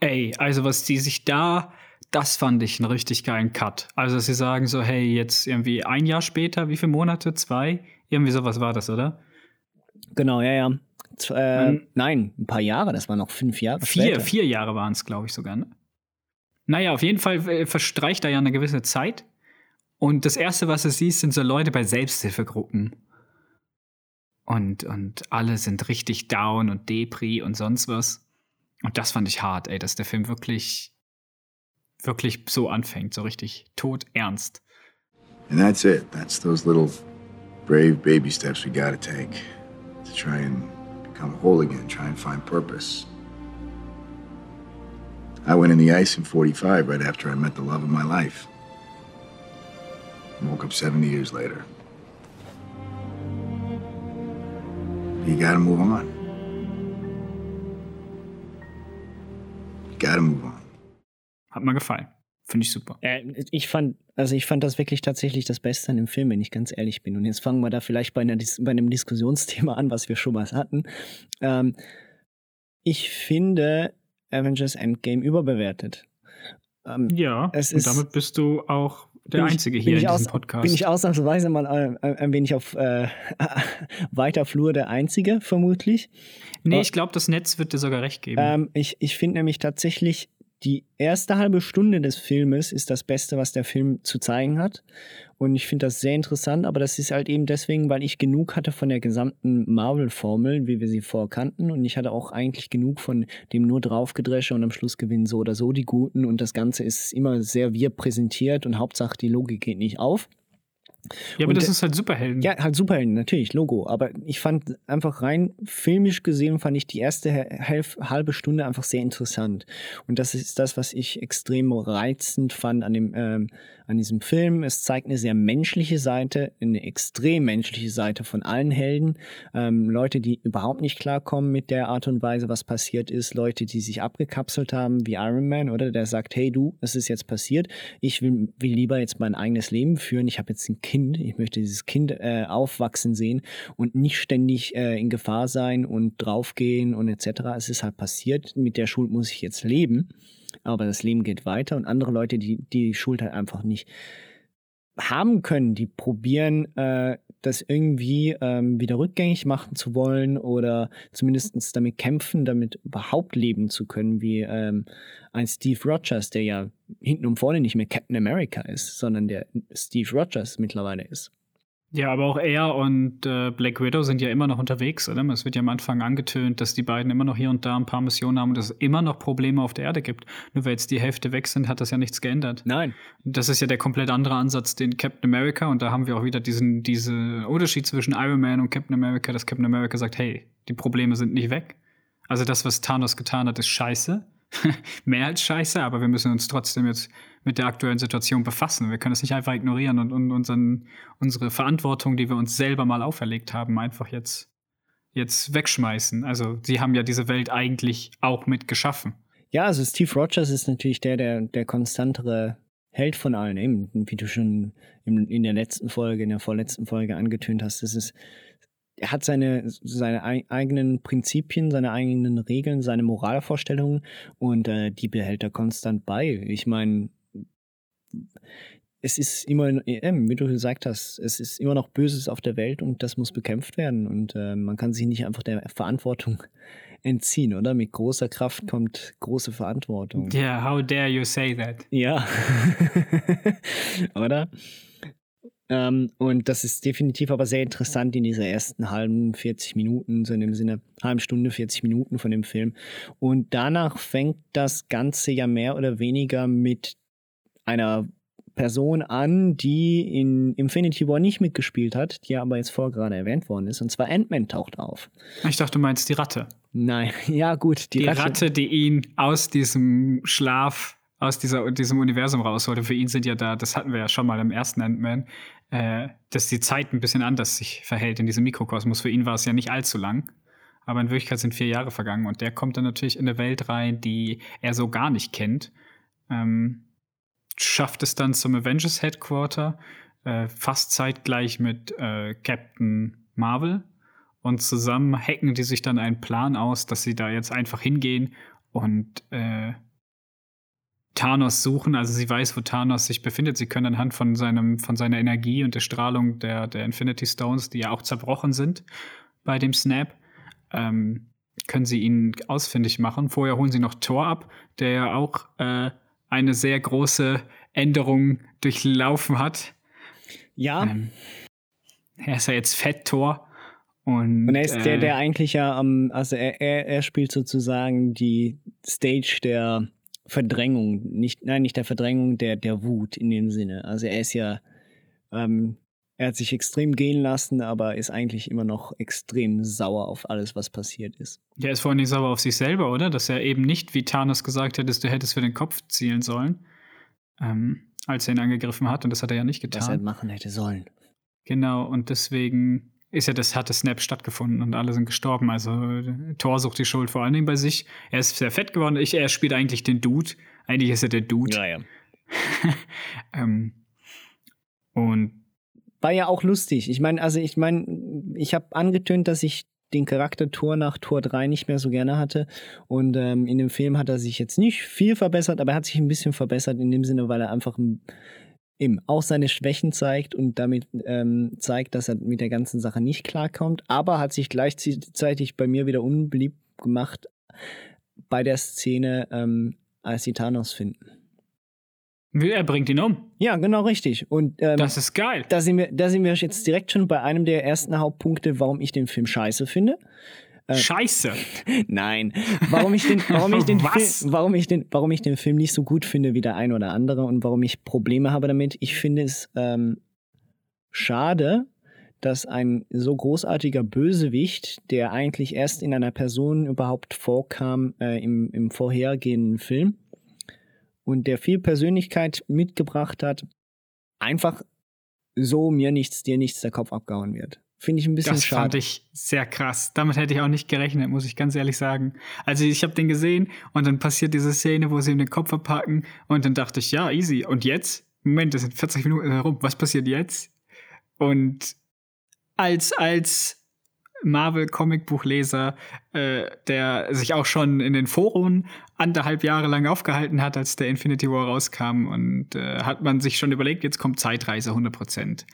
Ey, also was die sich da, das fand ich einen richtig geilen Cut. Also sie sagen so, hey, jetzt irgendwie ein Jahr später, wie viele Monate? Zwei? Irgendwie sowas war das, oder? Genau, ja, ja. Z äh, um, nein, ein paar Jahre, das waren noch fünf Jahre. Vier, später. vier Jahre waren es, glaube ich, sogar. Ne? Naja, auf jeden Fall äh, verstreicht da ja eine gewisse Zeit. Und das Erste, was du siehst, sind so Leute bei Selbsthilfegruppen. Und, und alle sind richtig down und Depri und sonst was. Und das fand ich hart, ey, dass der Film wirklich, wirklich so anfängt, so richtig tot ernst. And that's it. That's those little brave baby steps we gotta take to try and become whole again, try and find purpose. I went in the ice in 45 right after I met the love of my life. woke up 70 years later. You gotta move on. You gotta move on. Hat mir gefallen. Finde ich super. Äh, ich fand, also ich fand das wirklich tatsächlich das Beste an dem Film, wenn ich ganz ehrlich bin. Und jetzt fangen wir da vielleicht bei, einer, bei einem Diskussionsthema an, was wir schon mal hatten. Ähm, ich finde Avengers Endgame überbewertet. Ähm, ja, und damit bist du auch der Einzige ich, hier in diesem aus, Podcast. Bin ich ausnahmsweise mal ein, ein wenig auf äh, (laughs) weiter Flur der Einzige, vermutlich. Nee, ich glaube, das Netz wird dir sogar recht geben. Ähm, ich ich finde nämlich tatsächlich, die erste halbe Stunde des Filmes ist das Beste, was der Film zu zeigen hat. Und ich finde das sehr interessant, aber das ist halt eben deswegen, weil ich genug hatte von der gesamten Marvel-Formel, wie wir sie vorkannten. Und ich hatte auch eigentlich genug von dem nur draufgedresche und am Schluss gewinnen so oder so die Guten. Und das Ganze ist immer sehr wir präsentiert und Hauptsache die Logik geht nicht auf. Ja, aber und das ist halt Superhelden. Ja, halt Superhelden, natürlich, Logo. Aber ich fand einfach rein filmisch gesehen, fand ich die erste halbe Stunde einfach sehr interessant. Und das ist das, was ich extrem reizend fand an dem, ähm, an diesem Film. Es zeigt eine sehr menschliche Seite, eine extrem menschliche Seite von allen Helden. Ähm, Leute, die überhaupt nicht klarkommen mit der Art und Weise, was passiert ist. Leute, die sich abgekapselt haben, wie Iron Man, oder der sagt, hey du, es ist jetzt passiert. Ich will, will lieber jetzt mein eigenes Leben führen. Ich habe jetzt ein Kind. Ich möchte dieses Kind äh, aufwachsen sehen und nicht ständig äh, in Gefahr sein und draufgehen und etc. Es ist halt passiert. Mit der Schuld muss ich jetzt leben aber das Leben geht weiter und andere Leute, die die Schuld halt einfach nicht haben können, die probieren, äh, das irgendwie ähm, wieder rückgängig machen zu wollen oder zumindest damit kämpfen, damit überhaupt leben zu können, wie ähm, ein Steve Rogers, der ja hinten und vorne nicht mehr Captain America ist, sondern der Steve Rogers mittlerweile ist. Ja, aber auch er und äh, Black Widow sind ja immer noch unterwegs, oder? Es wird ja am Anfang angetönt, dass die beiden immer noch hier und da ein paar Missionen haben und dass es immer noch Probleme auf der Erde gibt. Nur weil jetzt die Hälfte weg sind, hat das ja nichts geändert. Nein. Das ist ja der komplett andere Ansatz, den Captain America, und da haben wir auch wieder diesen, diesen Unterschied zwischen Iron Man und Captain America, dass Captain America sagt, hey, die Probleme sind nicht weg. Also das, was Thanos getan hat, ist scheiße. (laughs) Mehr als scheiße, aber wir müssen uns trotzdem jetzt mit der aktuellen Situation befassen. Wir können es nicht einfach ignorieren und, und unseren, unsere Verantwortung, die wir uns selber mal auferlegt haben, einfach jetzt, jetzt wegschmeißen. Also sie haben ja diese Welt eigentlich auch mit geschaffen. Ja, also Steve Rogers ist natürlich der, der, der konstantere Held von allen, eben, wie du schon in, in der letzten Folge, in der vorletzten Folge angetönt hast. Das ist, er hat seine, seine eigenen Prinzipien, seine eigenen Regeln, seine Moralvorstellungen und äh, die behält er konstant bei. Ich meine, es ist immer, wie du gesagt hast, es ist immer noch Böses auf der Welt und das muss bekämpft werden. Und äh, man kann sich nicht einfach der Verantwortung (laughs) entziehen, oder? Mit großer Kraft kommt große Verantwortung. Ja, yeah, how dare you say that? Ja. (laughs) oder? Ähm, und das ist definitiv aber sehr interessant in dieser ersten halben 40 Minuten, so in dem Sinne, halben Stunde, 40 Minuten von dem Film. Und danach fängt das Ganze ja mehr oder weniger mit einer Person an, die in Infinity War nicht mitgespielt hat, die aber jetzt vorher gerade erwähnt worden ist. Und zwar Ant-Man taucht auf. Ich dachte, du meinst die Ratte. Nein, (laughs) ja gut. Die, die Ratte. Ratte, die ihn aus diesem Schlaf, aus dieser, diesem Universum rausholte. Für ihn sind ja da, das hatten wir ja schon mal im ersten Ant-Man, äh, dass die Zeit ein bisschen anders sich verhält in diesem Mikrokosmos. Für ihn war es ja nicht allzu lang. Aber in Wirklichkeit sind vier Jahre vergangen und der kommt dann natürlich in eine Welt rein, die er so gar nicht kennt. Ähm, schafft es dann zum Avengers Headquarter, äh, fast zeitgleich mit äh, Captain Marvel. Und zusammen hacken die sich dann einen Plan aus, dass sie da jetzt einfach hingehen und äh, Thanos suchen. Also sie weiß, wo Thanos sich befindet. Sie können anhand von, seinem, von seiner Energie und der Strahlung der, der Infinity Stones, die ja auch zerbrochen sind bei dem Snap, ähm, können sie ihn ausfindig machen. Vorher holen sie noch Thor ab, der ja auch äh, eine sehr große Änderung durchlaufen hat. Ja. Ähm, er ist ja jetzt Fett-Tor. Und, und, er ist äh, der, der eigentlich ja am, also er, er, er spielt sozusagen die Stage der Verdrängung, nicht, nein, nicht der Verdrängung, der, der Wut in dem Sinne. Also er ist ja ähm, er hat sich extrem gehen lassen, aber ist eigentlich immer noch extrem sauer auf alles, was passiert ist. Der ist vor allem sauer auf sich selber, oder? Dass er eben nicht, wie Thanos gesagt hättest, du hättest für den Kopf zielen sollen, ähm, als er ihn angegriffen hat. Und das hat er ja nicht getan. Was er machen hätte sollen. Genau, und deswegen ist ja das, hat das Snap stattgefunden und alle sind gestorben. Also Thor sucht die Schuld vor allen Dingen bei sich. Er ist sehr fett geworden. Ich, er spielt eigentlich den Dude. Eigentlich ist er der Dude. Ja, ja. (laughs) ähm, und war ja auch lustig. Ich meine, also ich meine, ich habe angetönt, dass ich den Charakter Tor nach Tor 3 nicht mehr so gerne hatte. Und ähm, in dem Film hat er sich jetzt nicht viel verbessert, aber er hat sich ein bisschen verbessert in dem Sinne, weil er einfach eben auch seine Schwächen zeigt und damit ähm, zeigt, dass er mit der ganzen Sache nicht klarkommt, aber hat sich gleichzeitig bei mir wieder unbeliebt gemacht bei der Szene, ähm, als sie Thanos finden. Er bringt ihn um. Ja, genau richtig. Und ähm, das ist geil. Da sind, wir, da sind wir jetzt direkt schon bei einem der ersten Hauptpunkte, warum ich den Film scheiße finde. Äh, scheiße. (laughs) Nein. Warum ich den, warum ich den (laughs) Film, warum ich den, warum ich den Film nicht so gut finde wie der ein oder andere und warum ich Probleme habe damit. Ich finde es ähm, schade, dass ein so großartiger Bösewicht, der eigentlich erst in einer Person überhaupt vorkam äh, im, im vorhergehenden Film, und der viel Persönlichkeit mitgebracht hat, einfach so mir nichts, dir nichts der Kopf abgehauen wird. Finde ich ein bisschen das schade. Das fand ich sehr krass. Damit hätte ich auch nicht gerechnet, muss ich ganz ehrlich sagen. Also ich habe den gesehen und dann passiert diese Szene, wo sie ihm den Kopf abpacken und dann dachte ich, ja, easy. Und jetzt? Moment, das sind 40 Minuten herum. Was passiert jetzt? Und als, als Marvel-Comicbuchleser, äh, der sich auch schon in den Foren anderthalb Jahre lang aufgehalten hat, als der Infinity War rauskam. Und äh, hat man sich schon überlegt, jetzt kommt Zeitreise 100 Prozent.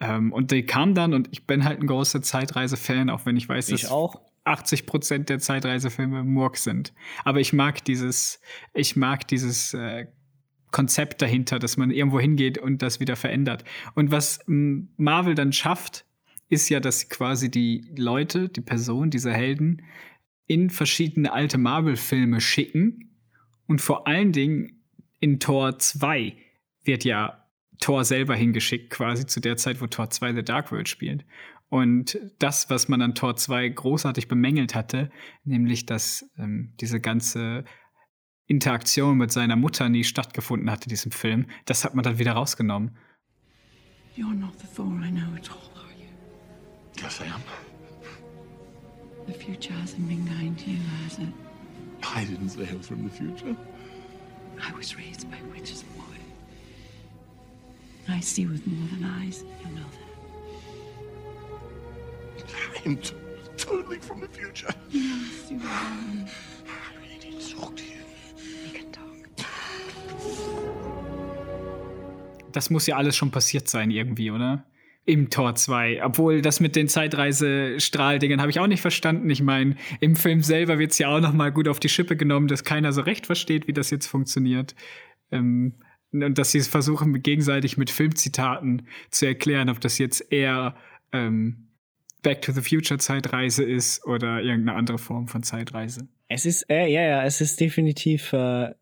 Ähm, und die kam dann und ich bin halt ein großer Zeitreise-Fan, auch wenn ich weiß, ich dass auch. 80 Prozent der Zeitreisefilme Murk sind. Aber ich mag dieses, ich mag dieses äh, Konzept dahinter, dass man irgendwo hingeht und das wieder verändert. Und was Marvel dann schafft, ist ja, dass sie quasi die Leute, die Person, diese Helden in verschiedene alte Marvel-Filme schicken. Und vor allen Dingen in Tor 2 wird ja Tor selber hingeschickt, quasi zu der Zeit, wo Tor 2 The Dark World spielt. Und das, was man an Tor 2 großartig bemängelt hatte, nämlich, dass ähm, diese ganze Interaktion mit seiner Mutter nie stattgefunden hatte, diesem Film, das hat man dann wieder rausgenommen. You're not the Thor I know at all, are you? Yes, I am. The future hasn't been kind to you, has it? I didn't say I was from the future. I was raised by witches, boy. I see with more than eyes. You know that. I'm t- totally from the future. Yes, you are. I need to talk to you. We can talk. Das muss ja alles schon passiert sein, irgendwie, oder? Im Tor 2. Obwohl das mit den Zeitreise-Strahldingern habe ich auch nicht verstanden. Ich meine, im Film selber wird es ja auch noch mal gut auf die Schippe genommen, dass keiner so recht versteht, wie das jetzt funktioniert. Ähm, und dass sie es versuchen, gegenseitig mit Filmzitaten zu erklären, ob das jetzt eher ähm, Back to the Future Zeitreise ist oder irgendeine andere Form von Zeitreise. Es ist, äh, ja, ja, es ist definitiv. Äh,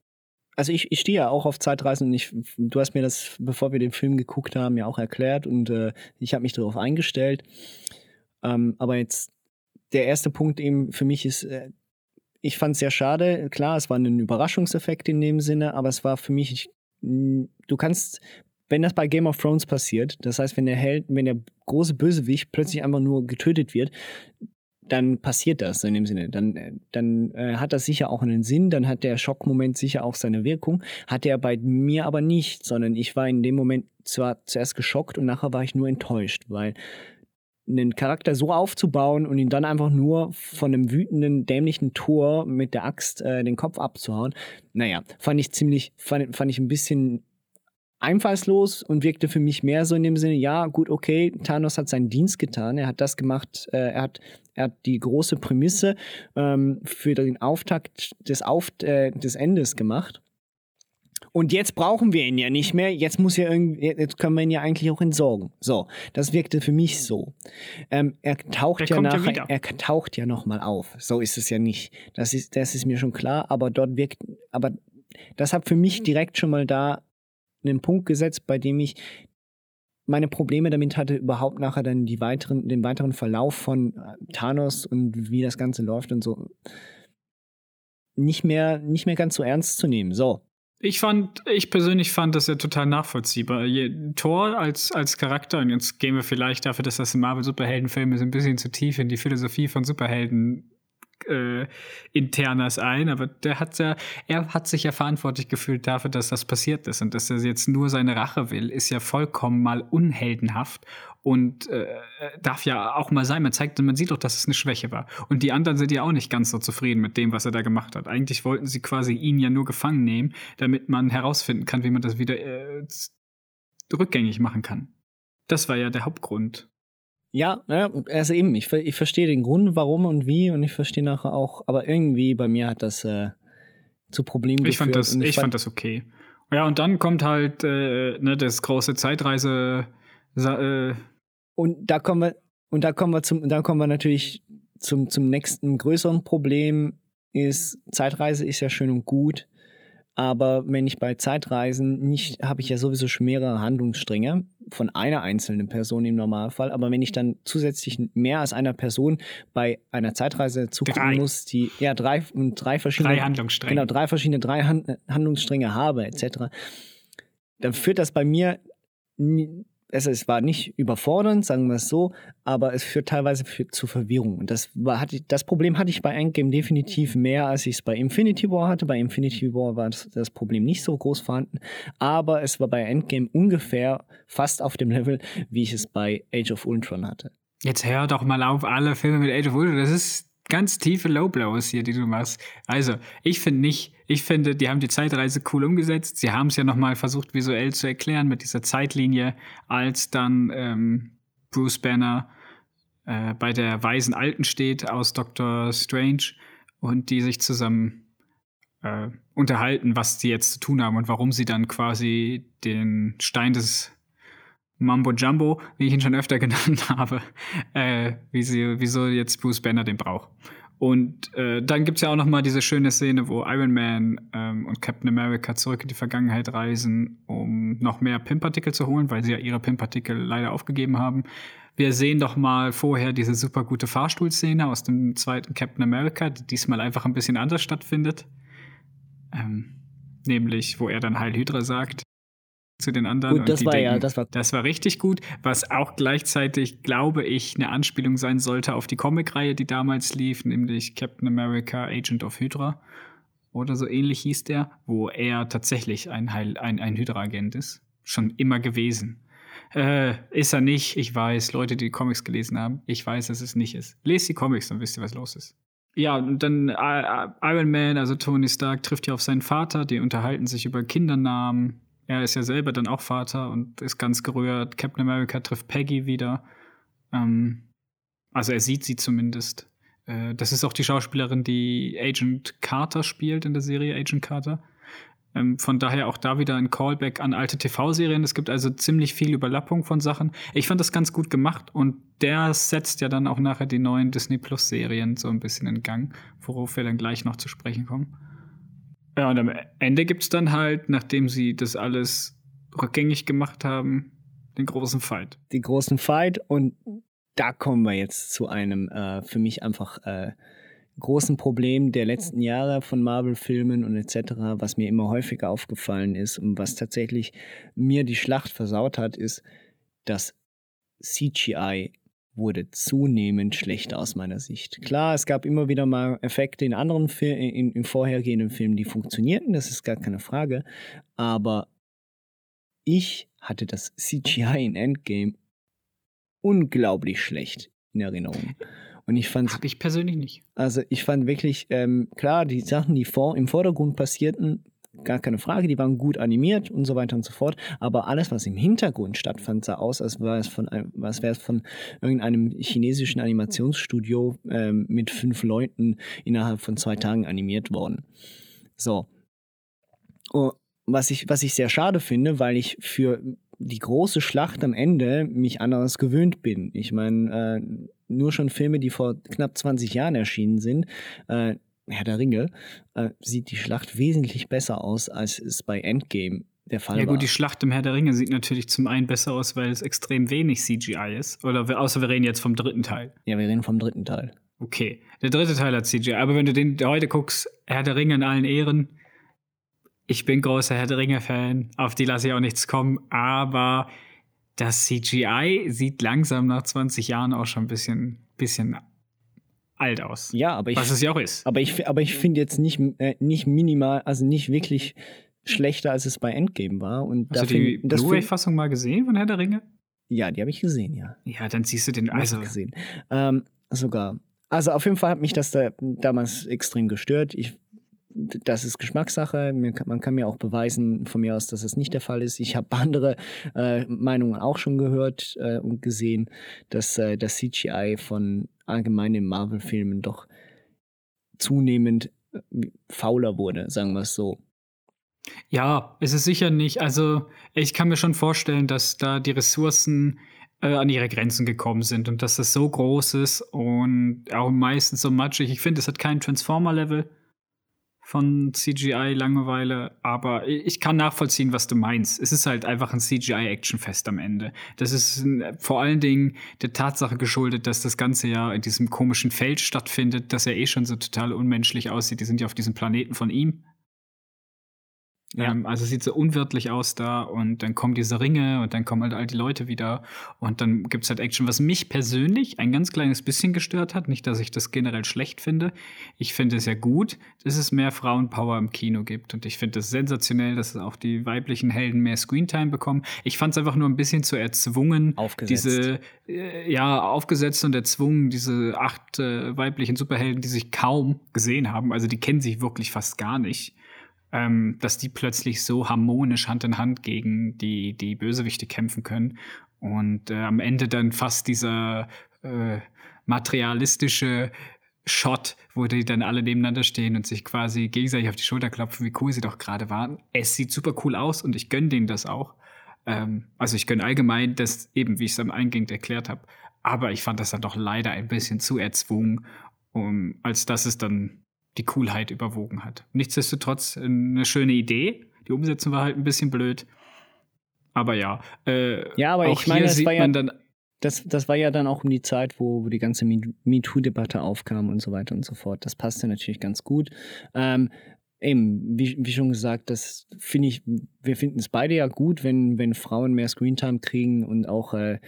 also ich, ich stehe ja auch auf Zeitreisen und ich, du hast mir das, bevor wir den Film geguckt haben, ja auch erklärt und äh, ich habe mich darauf eingestellt. Ähm, aber jetzt der erste Punkt eben für mich ist, äh, ich fand es sehr schade. Klar, es war ein Überraschungseffekt in dem Sinne, aber es war für mich, ich, du kannst, wenn das bei Game of Thrones passiert, das heißt, wenn der Held, wenn der große Bösewicht plötzlich einfach nur getötet wird, dann passiert das in dem Sinne. Dann, äh, dann äh, hat das sicher auch einen Sinn, dann hat der Schockmoment sicher auch seine Wirkung. Hat er bei mir aber nicht, sondern ich war in dem Moment zwar zuerst geschockt und nachher war ich nur enttäuscht, weil einen Charakter so aufzubauen und ihn dann einfach nur von einem wütenden, dämlichen Tor mit der Axt äh, den Kopf abzuhauen, naja, fand ich ziemlich, fand, fand ich ein bisschen einfallslos und wirkte für mich mehr so in dem Sinne, ja, gut, okay, Thanos hat seinen Dienst getan, er hat das gemacht, äh, er, hat, er hat die große Prämisse ähm, für den Auftakt des, Auf, äh, des Endes gemacht. Und jetzt brauchen wir ihn ja nicht mehr. Jetzt muss ja irgendwie, jetzt können wir ihn ja eigentlich auch entsorgen. So, das wirkte für mich so. Ähm, er taucht Der ja ja nachher, wieder. er taucht ja noch mal auf. So ist es ja nicht. Das ist, das ist mir schon klar. Aber dort wirkt, aber das hat für mich direkt schon mal da einen Punkt gesetzt, bei dem ich meine Probleme damit hatte, überhaupt nachher dann die weiteren, den weiteren Verlauf von äh, Thanos und wie das Ganze läuft und so nicht mehr, nicht mehr ganz so ernst zu nehmen. So. Ich fand, ich persönlich fand das ja total nachvollziehbar. Thor als, als Charakter, und jetzt gehen wir vielleicht dafür, dass das ein Marvel-Superheldenfilm ist, ein bisschen zu tief in die Philosophie von Superhelden äh, internas ein, aber der hat ja, er hat sich ja verantwortlich gefühlt dafür, dass das passiert ist und dass er jetzt nur seine Rache will, ist ja vollkommen mal unheldenhaft und äh, darf ja auch mal sein. Man zeigt, man sieht doch, dass es eine Schwäche war. Und die anderen sind ja auch nicht ganz so zufrieden mit dem, was er da gemacht hat. Eigentlich wollten sie quasi ihn ja nur gefangen nehmen, damit man herausfinden kann, wie man das wieder äh, rückgängig machen kann. Das war ja der Hauptgrund. Ja, ja, also eben, ich, ich verstehe den Grund, warum und wie und ich verstehe nachher auch, aber irgendwie bei mir hat das äh, zu Problemen Ich fand geführt. das, und ich fand das okay. Ja, und dann kommt halt äh, ne, das große Zeitreise. Äh, Und da kommen wir, und da kommen wir zum, da kommen wir natürlich zum, zum nächsten größeren Problem ist, Zeitreise ist ja schön und gut, aber wenn ich bei Zeitreisen nicht, habe ich ja sowieso schon mehrere Handlungsstränge von einer einzelnen Person im Normalfall, aber wenn ich dann zusätzlich mehr als einer Person bei einer Zeitreise zugucken muss, die, ja, drei, und drei verschiedene, drei Handlungsstränge. genau, drei verschiedene drei Hand Handlungsstränge habe, etc., dann führt das bei mir, also es war nicht überfordernd, sagen wir es so, aber es führt teilweise für, zu Verwirrung. Und das, war, hatte, das Problem hatte ich bei Endgame definitiv mehr, als ich es bei Infinity War hatte. Bei Infinity War war das, das Problem nicht so groß vorhanden, aber es war bei Endgame ungefähr fast auf dem Level, wie ich es bei Age of Ultron hatte. Jetzt hör doch mal auf, alle Filme mit Age of Ultron. Das ist ganz tiefe Low-Blows hier, die du machst. Also, ich finde nicht, ich finde, die haben die Zeitreise cool umgesetzt. Sie haben es ja noch mal versucht, visuell zu erklären mit dieser Zeitlinie, als dann ähm, Bruce Banner äh, bei der weisen Alten steht aus Doctor Strange und die sich zusammen äh, unterhalten, was die jetzt zu tun haben und warum sie dann quasi den Stein des Mambo Jumbo, wie ich ihn schon öfter (laughs) genannt habe, äh, wie sie, wieso jetzt Bruce Banner den braucht. Und äh, dann gibt's ja auch noch mal diese schöne Szene, wo Iron Man ähm, und Captain America zurück in die Vergangenheit reisen, um noch mehr Pimpartikel zu holen, weil sie ja ihre Pimpartikel leider aufgegeben haben. Wir sehen doch mal vorher diese super gute Fahrstuhlszene aus dem zweiten Captain America, die diesmal einfach ein bisschen anders stattfindet. Ähm, nämlich, wo er dann Heil Hydra sagt zu den anderen. Gut, das war denken, ja, das war das war richtig gut, was auch gleichzeitig, glaube ich, eine Anspielung sein sollte auf die Comicreihe, die damals lief, nämlich Captain America, Agent of Hydra oder so ähnlich hieß der, wo er tatsächlich ein, Heil, ein, ein Hydra-Agent ist. Schon immer gewesen. Äh, ist er nicht, ich weiß, Leute, die, die Comics gelesen haben, ich weiß, dass es nicht ist. Lest die Comics, dann wisst ihr, was los ist. Ja, und dann äh, äh, Iron Man, also Tony Stark, trifft ja auf seinen Vater, die unterhalten sich über Kindernamen, er ist ja selber dann auch Vater und ist ganz gerührt. Captain America trifft Peggy wieder. Ähm, also er sieht sie zumindest. Äh, das ist auch die Schauspielerin, die Agent Carter spielt in der Serie Agent Carter. Ähm, von daher auch da wieder ein Callback an alte TV-Serien. Es gibt also ziemlich viel Überlappung von Sachen. Ich fand das ganz gut gemacht und der setzt ja dann auch nachher die neuen Disney Plus-Serien so ein bisschen in Gang, worauf wir dann gleich noch zu sprechen kommen. Ja, und am Ende gibt es dann halt, nachdem sie das alles rückgängig gemacht haben, den großen Fight. Den großen Fight und da kommen wir jetzt zu einem äh, für mich einfach äh, großen Problem der letzten Jahre von Marvel-Filmen und etc., was mir immer häufiger aufgefallen ist und was tatsächlich mir die Schlacht versaut hat, ist, dass CGI wurde zunehmend schlechter aus meiner Sicht. Klar, es gab immer wieder mal Effekte in anderen Filmen, in, in vorhergehenden Filmen, die funktionierten, das ist gar keine Frage. Aber ich hatte das CGI in Endgame unglaublich schlecht in Erinnerung. Und ich fand. Hab ich persönlich nicht. Also ich fand wirklich, ähm, klar, die Sachen, die vor, im Vordergrund passierten, gar keine Frage, die waren gut animiert und so weiter und so fort. Aber alles, was im Hintergrund stattfand, sah aus, als wäre es von, als wäre es von irgendeinem chinesischen Animationsstudio ähm, mit fünf Leuten innerhalb von zwei Tagen animiert worden. So. Oh, was ich, was ich sehr schade finde, weil ich für die große Schlacht am Ende mich anderes gewöhnt bin. Ich meine, äh, nur schon Filme, die vor knapp 20 Jahren erschienen sind, äh, Herr der Ringe, äh, sieht die Schlacht wesentlich besser aus, als es bei Endgame der Fall war. Ja gut, die Schlacht im Herr der Ringe sieht natürlich zum einen besser aus, weil es extrem wenig CGI ist. Oder außer wir reden jetzt vom dritten Teil. Ja, wir reden vom dritten Teil. Okay, der dritte Teil hat CGI. Aber wenn du den heute guckst, Herr der Ringe in allen Ehren, ich bin großer Herr der Ringe-Fan, auf die lasse ich auch nichts kommen, aber das CGI sieht langsam nach 20 Jahren auch schon ein bisschen, bisschen alt aus. Ja, aber ich. Was es ja auch ist. Aber ich, aber ich finde jetzt nicht, äh, nicht minimal, also nicht wirklich schlechter, als es bei Endgame war. Und Hast du die Blu-ray-Fassung mal gesehen von Herr der Ringe? Ja, die habe ich gesehen, ja. Ja, dann siehst du den also. gesehen. Ähm, sogar. Also auf jeden Fall hat mich das da damals extrem gestört. Ich das ist Geschmackssache. Man kann mir auch beweisen von mir aus, dass es nicht der Fall ist. Ich habe (laughs) andere äh, Meinungen auch schon gehört äh, und gesehen, dass äh, das CGI von allgemeinen Marvel-Filmen doch zunehmend äh, fauler wurde, sagen wir es so. Ja, es ist sicher nicht. Also ich kann mir schon vorstellen, dass da die Ressourcen äh, an ihre Grenzen gekommen sind und dass das so groß ist und auch meistens so matschig. Ich finde, es hat kein Transformer-Level von CGI-Langeweile, aber ich kann nachvollziehen, was du meinst. Es ist halt einfach ein CGI-Actionfest am Ende. Das ist vor allen Dingen der Tatsache geschuldet, dass das Ganze ja in diesem komischen Feld stattfindet, das ja eh schon so total unmenschlich aussieht. Die sind ja auf diesem Planeten von ihm. Ja. Ähm, also sieht so unwirtlich aus da und dann kommen diese Ringe und dann kommen halt all die Leute wieder und dann gibt es halt Action, was mich persönlich ein ganz kleines bisschen gestört hat. Nicht, dass ich das generell schlecht finde. Ich finde es ja gut, dass es mehr Frauenpower im Kino gibt und ich finde es sensationell, dass auch die weiblichen Helden mehr Screentime bekommen. Ich fand es einfach nur ein bisschen zu erzwungen, aufgesetzt. diese äh, ja aufgesetzt und erzwungen diese acht äh, weiblichen Superhelden, die sich kaum gesehen haben. Also die kennen sich wirklich fast gar nicht ähm, dass die plötzlich so harmonisch Hand in Hand gegen die, die Bösewichte kämpfen können. Und äh, am Ende dann fast dieser äh, materialistische Shot, wo die dann alle nebeneinander stehen und sich quasi gegenseitig auf die Schulter klopfen, wie cool sie doch gerade waren. Es sieht super cool aus und ich gönne denen das auch. Ähm, also ich gönne allgemein das eben, wie ich es am Eingang erklärt habe. Aber ich fand das dann doch leider ein bisschen zu erzwungen, um, als dass es dann die Coolheit überwogen hat. Nichtsdestotrotz eine schöne Idee. Die Umsetzung war halt ein bisschen blöd. Aber ja. Äh, Ja, aber ich meine, das war ja- Das, das war ja dann auch um die Zeit, wo, wo die ganze Me- MeToo-Debatte aufkam und so weiter und so fort. Das passte natürlich ganz gut. Ähm, eben, wie, wie schon gesagt, das finde ich, wir finden es beide ja gut, wenn, wenn Frauen mehr Screentime kriegen und auch äh,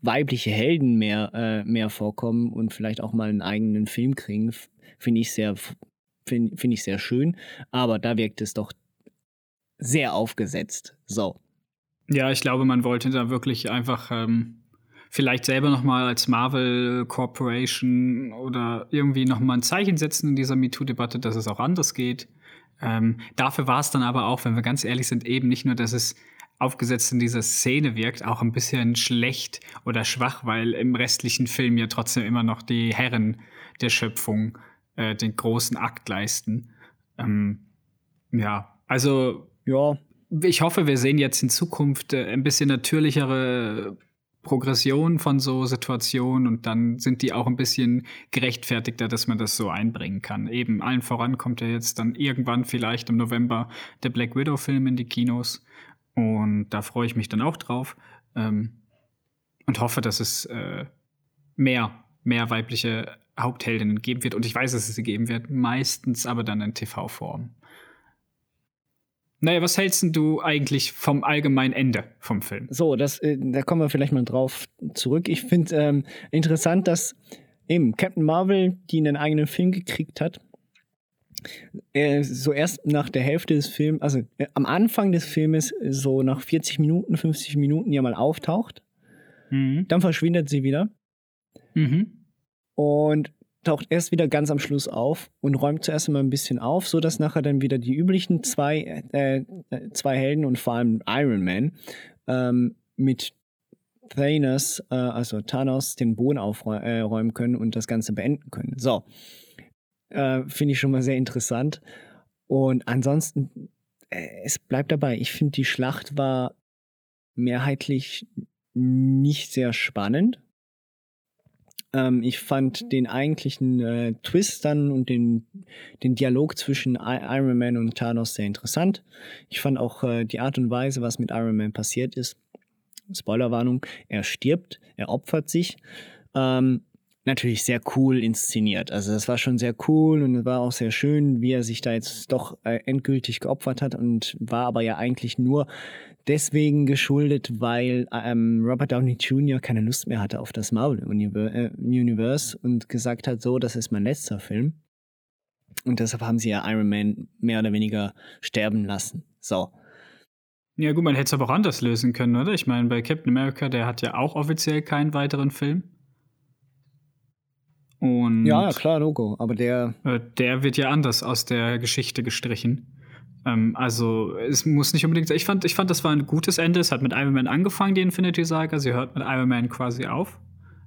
weibliche Helden mehr, äh, mehr vorkommen und vielleicht auch mal einen eigenen Film kriegen. Finde ich sehr, finde find ich sehr schön. Aber da wirkt es doch sehr aufgesetzt. So. Ja, ich glaube, man wollte da wirklich einfach ähm, vielleicht selber noch mal als Marvel Corporation oder irgendwie noch mal ein Zeichen setzen in dieser MeToo-Debatte, dass es auch anders geht. Ähm, dafür war es dann aber auch, wenn wir ganz ehrlich sind, eben nicht nur, dass es aufgesetzt in dieser Szene wirkt, auch ein bisschen schlecht oder schwach, weil im restlichen Film ja trotzdem immer noch die Herren der Schöpfung äh, den großen Akt leisten. Ähm, ja, also Ja, ich hoffe, wir sehen jetzt in Zukunft äh, ein bisschen natürlichere Progression von so Situationen und dann sind die auch ein bisschen gerechtfertigter, dass man das so einbringen kann. Eben allen voran kommt ja jetzt dann irgendwann vielleicht im November der Black Widow-Film in die Kinos und da freue ich mich dann auch drauf ähm, und hoffe, dass es äh, mehr, mehr weibliche Hauptheldinnen geben wird und ich weiß, dass es sie geben wird, meistens aber dann in TV-Form. Naja, was hältst du eigentlich vom allgemeinen Ende vom Film? So, das, äh, da kommen wir vielleicht mal drauf zurück. Ich finde ähm, interessant, dass eben Captain Marvel, die einen eigenen Film gekriegt hat, äh, so erst nach der Hälfte des Films, also äh, am Anfang des Filmes, äh, so nach 40 Minuten, 50 Minuten ja mal auftaucht. Mhm. Dann verschwindet sie wieder Mhm. Und taucht erst wieder ganz am Schluss auf und räumt zuerst mal ein bisschen auf, so dass nachher dann wieder die üblichen zwei, äh, zwei Helden und vor allem Iron Man ähm, mit Thanos, äh, also Thanos, den Boden aufräumen äh, können und das Ganze beenden können. So. Äh, Finde ich schon mal sehr interessant. Und ansonsten, äh, es bleibt dabei. Ich finde, die Schlacht war mehrheitlich nicht sehr spannend. Ähm, ich fand den eigentlichen äh, Twist dann und den, den Dialog zwischen I Iron Man und Thanos sehr interessant. Ich fand auch äh, die Art und Weise, was mit Iron Man passiert ist. Spoilerwarnung, er stirbt, er opfert sich. Ähm, natürlich sehr cool inszeniert. Also das war schon sehr cool und es war auch sehr schön, wie er sich da jetzt doch äh, endgültig geopfert hat und war aber ja eigentlich nur deswegen geschuldet, weil ähm, Robert Downey Jr. keine Lust mehr hatte auf das Marvel-Universe äh, Universe und gesagt hat, so, das ist mein letzter Film. Und deshalb haben sie ja Iron Man mehr oder weniger sterben lassen. So. Ja, gut, man hätte es aber auch anders lösen können, oder? Ich meine, bei Captain America, der hat ja auch offiziell keinen weiteren Film. Und Ja, ja, klar, Logo. Aber der, äh, der wird ja anders aus der Geschichte gestrichen. Ähm, also, es muss nicht unbedingt. Ich fand, ich fand, das war ein gutes Ende. Es hat mit Iron Man angefangen, die Infinity Saga. Sie hört mit Iron Man quasi auf.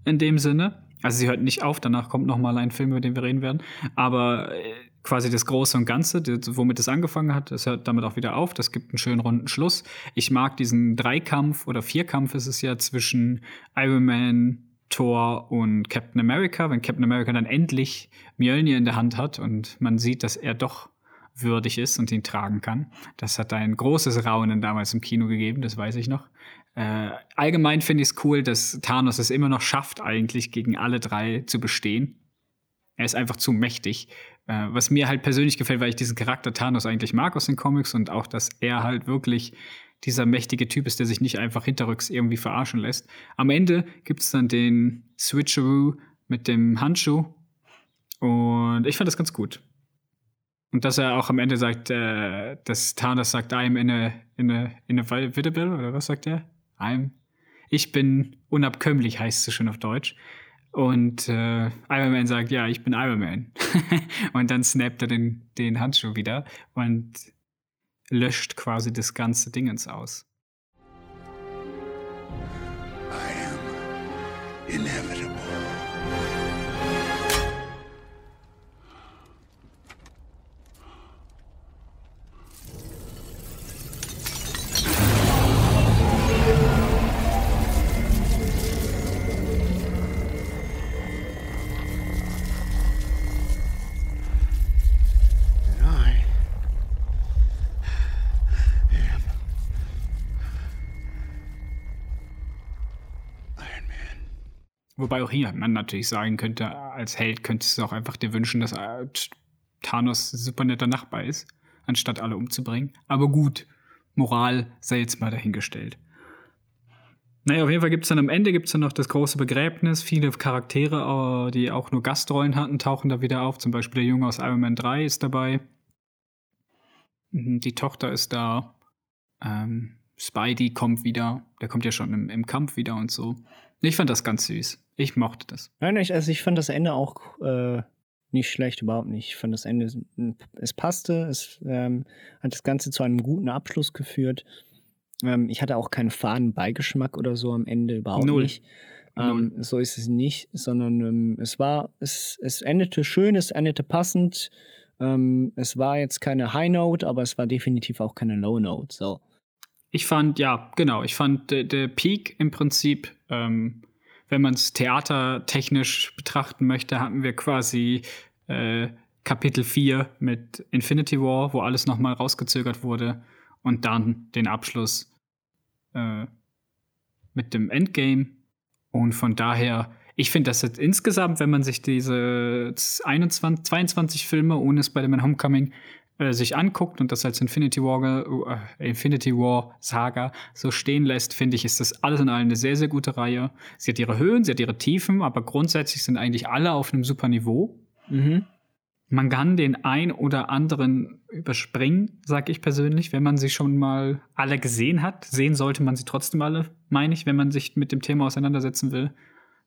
In dem Sinne. Also, sie hört nicht auf. Danach kommt noch mal ein Film, über den wir reden werden. Aber äh, quasi das Große und Ganze, das, womit es angefangen hat, das hört damit auch wieder auf. Das gibt einen schönen runden Schluss. Ich mag diesen Dreikampf oder Vierkampf ist es ja zwischen Iron Man, Thor und Captain America, wenn Captain America dann endlich Mjölnir in der Hand hat und man sieht, dass er doch würdig ist und ihn tragen kann. Das hat ein großes Raunen damals im Kino gegeben, das weiß ich noch. Äh, allgemein finde ich es cool, dass Thanos es immer noch schafft, eigentlich gegen alle drei zu bestehen. Er ist einfach zu mächtig. Äh, was mir halt persönlich gefällt, weil ich diesen Charakter Thanos eigentlich mag aus den Comics und auch, dass er halt wirklich dieser mächtige Typ ist, der sich nicht einfach hinterrücks irgendwie verarschen lässt. Am Ende gibt es dann den Switcheroo mit dem Handschuh und ich fand das ganz gut. Und dass er auch am Ende sagt, äh, dass Thanos sagt, I'm in a, in a, in a Vidable, oder was sagt er? I'm, ich bin unabkömmlich, heißt es schon auf Deutsch. Und äh, Iron Man sagt, ja, ich bin Iron Man. (laughs) und dann snappt er den, den Handschuh wieder und löscht quasi das ganze Dingens aus. I am inevitable. Wobei auch hier man natürlich sagen könnte, als Held könntest du auch einfach dir wünschen, dass äh, Thanos ein super netter Nachbar ist, anstatt alle umzubringen. Aber gut, Moral sei jetzt mal dahingestellt. Naja, auf jeden Fall gibt es dann am Ende gibt's dann noch das große Begräbnis. Viele Charaktere, äh, die auch nur Gastrollen hatten, tauchen da wieder auf. Zum Beispiel der Junge aus Iron Man 3 ist dabei. Mhm, die Tochter ist da. Ähm, Spidey kommt wieder. Der kommt ja schon im, im, Kampf wieder und so. Ich fand das ganz süß. Ich mochte das. Nein, ich, also ich fand das Ende auch äh, nicht schlecht, überhaupt nicht. Ich fand das Ende, es passte, es ähm, hat das Ganze zu einem guten Abschluss geführt. Ähm, ich hatte auch keinen faden Beigeschmack oder so am Ende, überhaupt Null. nicht. Ähm, so ist es nicht, sondern ähm, es war, es, es endete schön, es endete passend. Ähm, es war jetzt keine High Note, aber es war definitiv auch keine Low Note. So. Ich fand, ja, genau, ich fand der, der Peak im Prinzip, ähm, wenn man es theatertechnisch betrachten möchte, hatten wir quasi äh, Kapitel 4 mit Infinity War, wo alles nochmal rausgezögert wurde und dann den Abschluss äh, mit dem Endgame. Und von daher, ich finde das jetzt insgesamt, wenn man sich diese 21, 22 Filme ohne Spider-Man Homecoming äh, sich anguckt und das als Infinity War, äh, Infinity War Saga so stehen lässt, finde ich, ist das alles in allem eine sehr, sehr gute Reihe. Sie hat ihre Höhen, sie hat ihre Tiefen, aber grundsätzlich sind eigentlich alle auf einem super Niveau. Mhm. Man kann den ein oder anderen überspringen, sag ich persönlich, wenn man sie schon mal alle gesehen hat. Sehen sollte man sie trotzdem alle, meine ich, wenn man sich mit dem Thema auseinandersetzen will.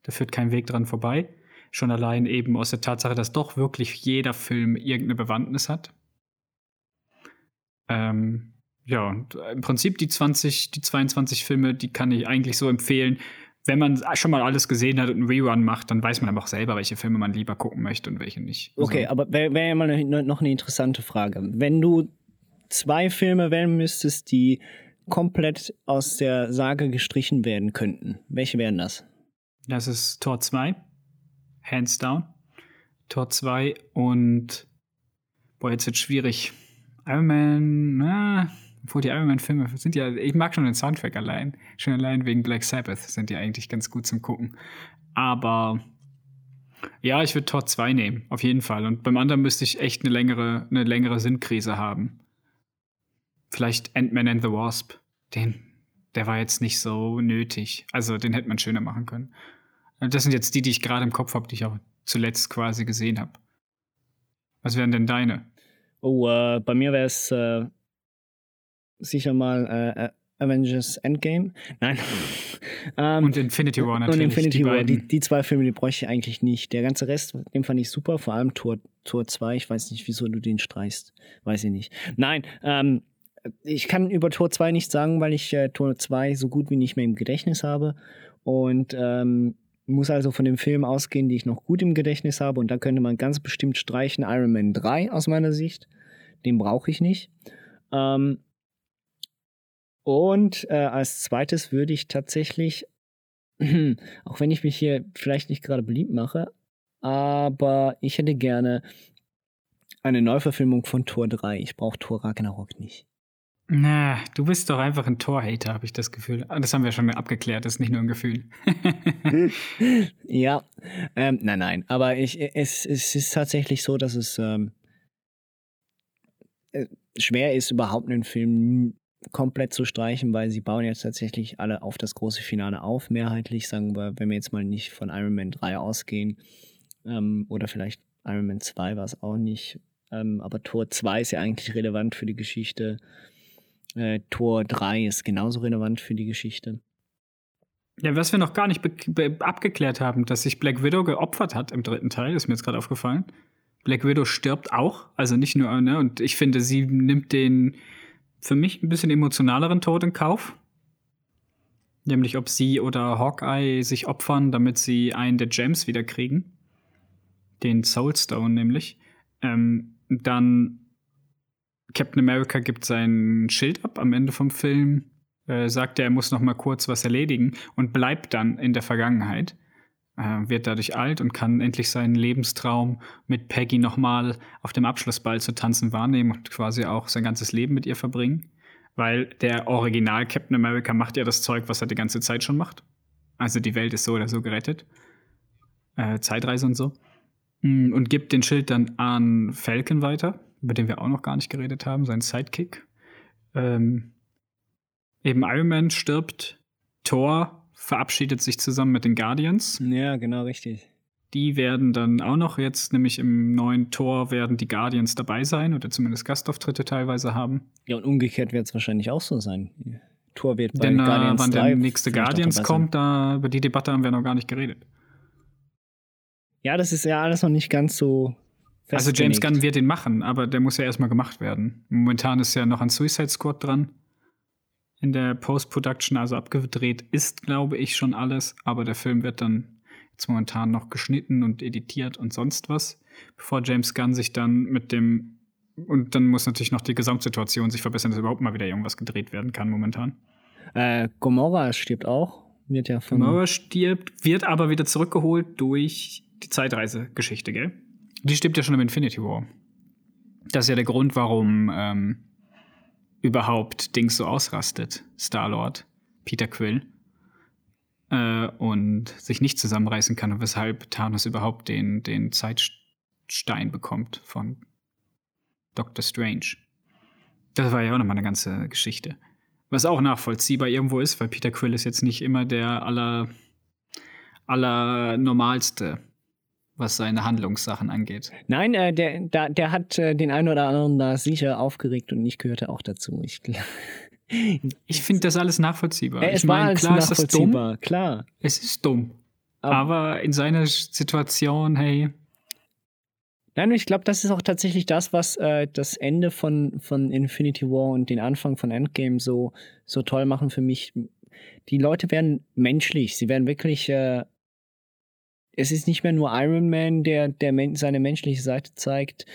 Da führt kein Weg dran vorbei. Schon allein eben aus der Tatsache, dass doch wirklich jeder Film irgendeine Bewandtnis hat. Ähm, ja, und im Prinzip die 20, die 22 Filme, die kann ich eigentlich so empfehlen wenn man schon mal alles gesehen hat und einen Rerun macht, dann weiß man aber auch selber, welche Filme man lieber gucken möchte und welche nicht. Okay, also, aber wäre wär ja mal eine, noch eine interessante Frage. Wenn du zwei Filme wählen müsstest, die komplett aus der Sage gestrichen werden könnten, welche wären das? Das ist Tor 2, hands down. Tor 2 und boah, jetzt wird schwierig. Iron Man, na, obwohl die Iron Man-Filme sind ja, ich mag schon den Soundtrack allein. Schon allein wegen Black Sabbath sind die eigentlich ganz gut zum Gucken. Aber ja, ich würde Tor 2 nehmen, auf jeden Fall. Und beim anderen müsste ich echt eine längere, eine längere Sinnkrise haben. Vielleicht Ant-Man and the Wasp. Den, der war jetzt nicht so nötig. Also den hätte man schöner machen können. Das sind jetzt die, die ich gerade im Kopf habe, die ich auch zuletzt quasi gesehen habe. Was wären denn deine? Oh, äh, bei mir wäre es äh, sicher mal äh, äh Avengers Endgame. Nein. (laughs) ähm, und Infinity War natürlich. Und Infinity die War. Die, die, zwei Filme, die bräuchte ich eigentlich nicht. Der ganze Rest, den fand ich super, vor allem Tor, Tor 2. Ich weiß nicht, wieso du den streichst. Weiß ich nicht. Nein, ähm, ich kann über Tor 2 nichts sagen, weil ich äh, Tor 2 so gut wie nicht mehr im Gedächtnis habe. Und ähm, muss also von dem Film ausgehen, die ich noch gut im Gedächtnis habe. Und da könnte man ganz bestimmt streichen Iron Man 3 aus meiner Sicht. Den brauche ich nicht. Ähm, und äh, als zweites würde ich tatsächlich, (clears throat) auch wenn ich mich hier vielleicht nicht gerade beliebt mache, aber ich hätte gerne eine Neuverfilmung von Tor 3. Ich brauche Tor Ragnarok nicht. Na, du bist doch einfach ein Tor-Hater, habe ich das Gefühl. Ah, das haben wir schon abgeklärt, das ist nicht nur ein Gefühl. (laughs) ja, ähm, nein, nein. Aber ich, es, es ist tatsächlich so, dass es ähm, äh, schwer ist, überhaupt einen Film komplett zu streichen, weil sie bauen jetzt tatsächlich alle auf das große Finale auf, mehrheitlich, sagen wir, wenn wir jetzt mal nicht von Iron Man 3 ausgehen, ähm, oder vielleicht Iron Man 2 war es auch nicht, ähm, aber Tor 2 ist ja eigentlich relevant für die Geschichte. Äh, Tor 3 ist genauso relevant für die Geschichte. Ja, was wir noch gar nicht abgeklärt haben, dass sich Black Widow geopfert hat im dritten Teil, ist mir jetzt gerade aufgefallen. Black Widow stirbt auch, also nicht nur, ne, und ich finde, sie nimmt den, für mich ein bisschen emotionaleren Tod in Kauf. Nämlich, ob sie oder Hawkeye sich opfern, damit sie einen der Gems wieder kriegen. Den Soulstone nämlich. Ähm, dann Captain America gibt sein Schild ab am Ende vom Film, äh, sagt er, er muss noch mal kurz was erledigen und bleibt dann in der Vergangenheit äh, wird dadurch alt und kann endlich seinen Lebenstraum mit Peggy nochmal auf dem Abschlussball zu tanzen wahrnehmen und quasi auch sein ganzes Leben mit ihr verbringen. Weil der Original Captain America macht ja das Zeug, was er die ganze Zeit schon macht. Also die Welt ist so oder so gerettet. äh, Zeitreise und so. Mm, Und gibt den Schild dann an Falcon weiter, über den wir auch noch gar nicht geredet haben, sein Sidekick. Ähm, eben Iron Man stirbt, Thor verabschiedet sich zusammen mit den Guardians. Ja, genau, richtig. Die werden dann auch noch jetzt, nämlich im neuen Tor, werden die Guardians dabei sein oder zumindest Gastauftritte teilweise haben. Ja, und umgekehrt wird es wahrscheinlich auch so sein. Tor wird bei Denn äh, Guardians wann 3 der nächste Guardians kommt, da über die Debatte haben wir noch gar nicht geredet. Ja, das ist ja alles noch nicht ganz so Also James. Gunn wird den machen, aber der muss ja erstmal gemacht werden. Momentan ist ja noch ein Suicide Squad dran. In der Post-Production, also abgedreht ist, glaube ich, schon alles. Aber der Film wird dann jetzt momentan noch geschnitten und editiert und sonst was, bevor James Gunn sich dann mit dem und dann muss natürlich noch die Gesamtsituation sich verbessern, dass überhaupt mal wieder irgendwas gedreht werden kann momentan. Äh, Gomorra stirbt auch. Wird ja von. Gamora stirbt, wird aber wieder zurückgeholt durch die Zeitreise-Geschichte, gell? Die stirbt ja schon im Infinity War. Das ist ja der Grund, warum ähm, überhaupt Dings so ausrastet, Star-Lord, Peter Quill, äh, und sich nicht zusammenreißen kann und weshalb Thanos überhaupt den, den Zeitstein bekommt von Doctor Strange. Das war ja auch nochmal eine ganze Geschichte. Was auch nachvollziehbar irgendwo ist, weil Peter Quill ist jetzt nicht immer der aller, aller normalste, was seine Handlungssachen angeht. Nein, äh, der, da, der hat äh, den einen oder anderen da sicher aufgeregt und ich gehörte auch dazu. Ich, (laughs) Ich finde das alles nachvollziehbar. Äh, ich es war meine, klar ist das dumm. klar. Es ist dumm. Aber- Aber in seiner Situation, hey, Nein, ich glaube, das ist auch tatsächlich das, was äh, das Ende von, von Infinity War und den Anfang von Endgame so, so toll machen für mich. Die Leute werden menschlich. Sie werden wirklich. Äh, es ist nicht mehr nur Iron Man, der, der seine menschliche Seite zeigt,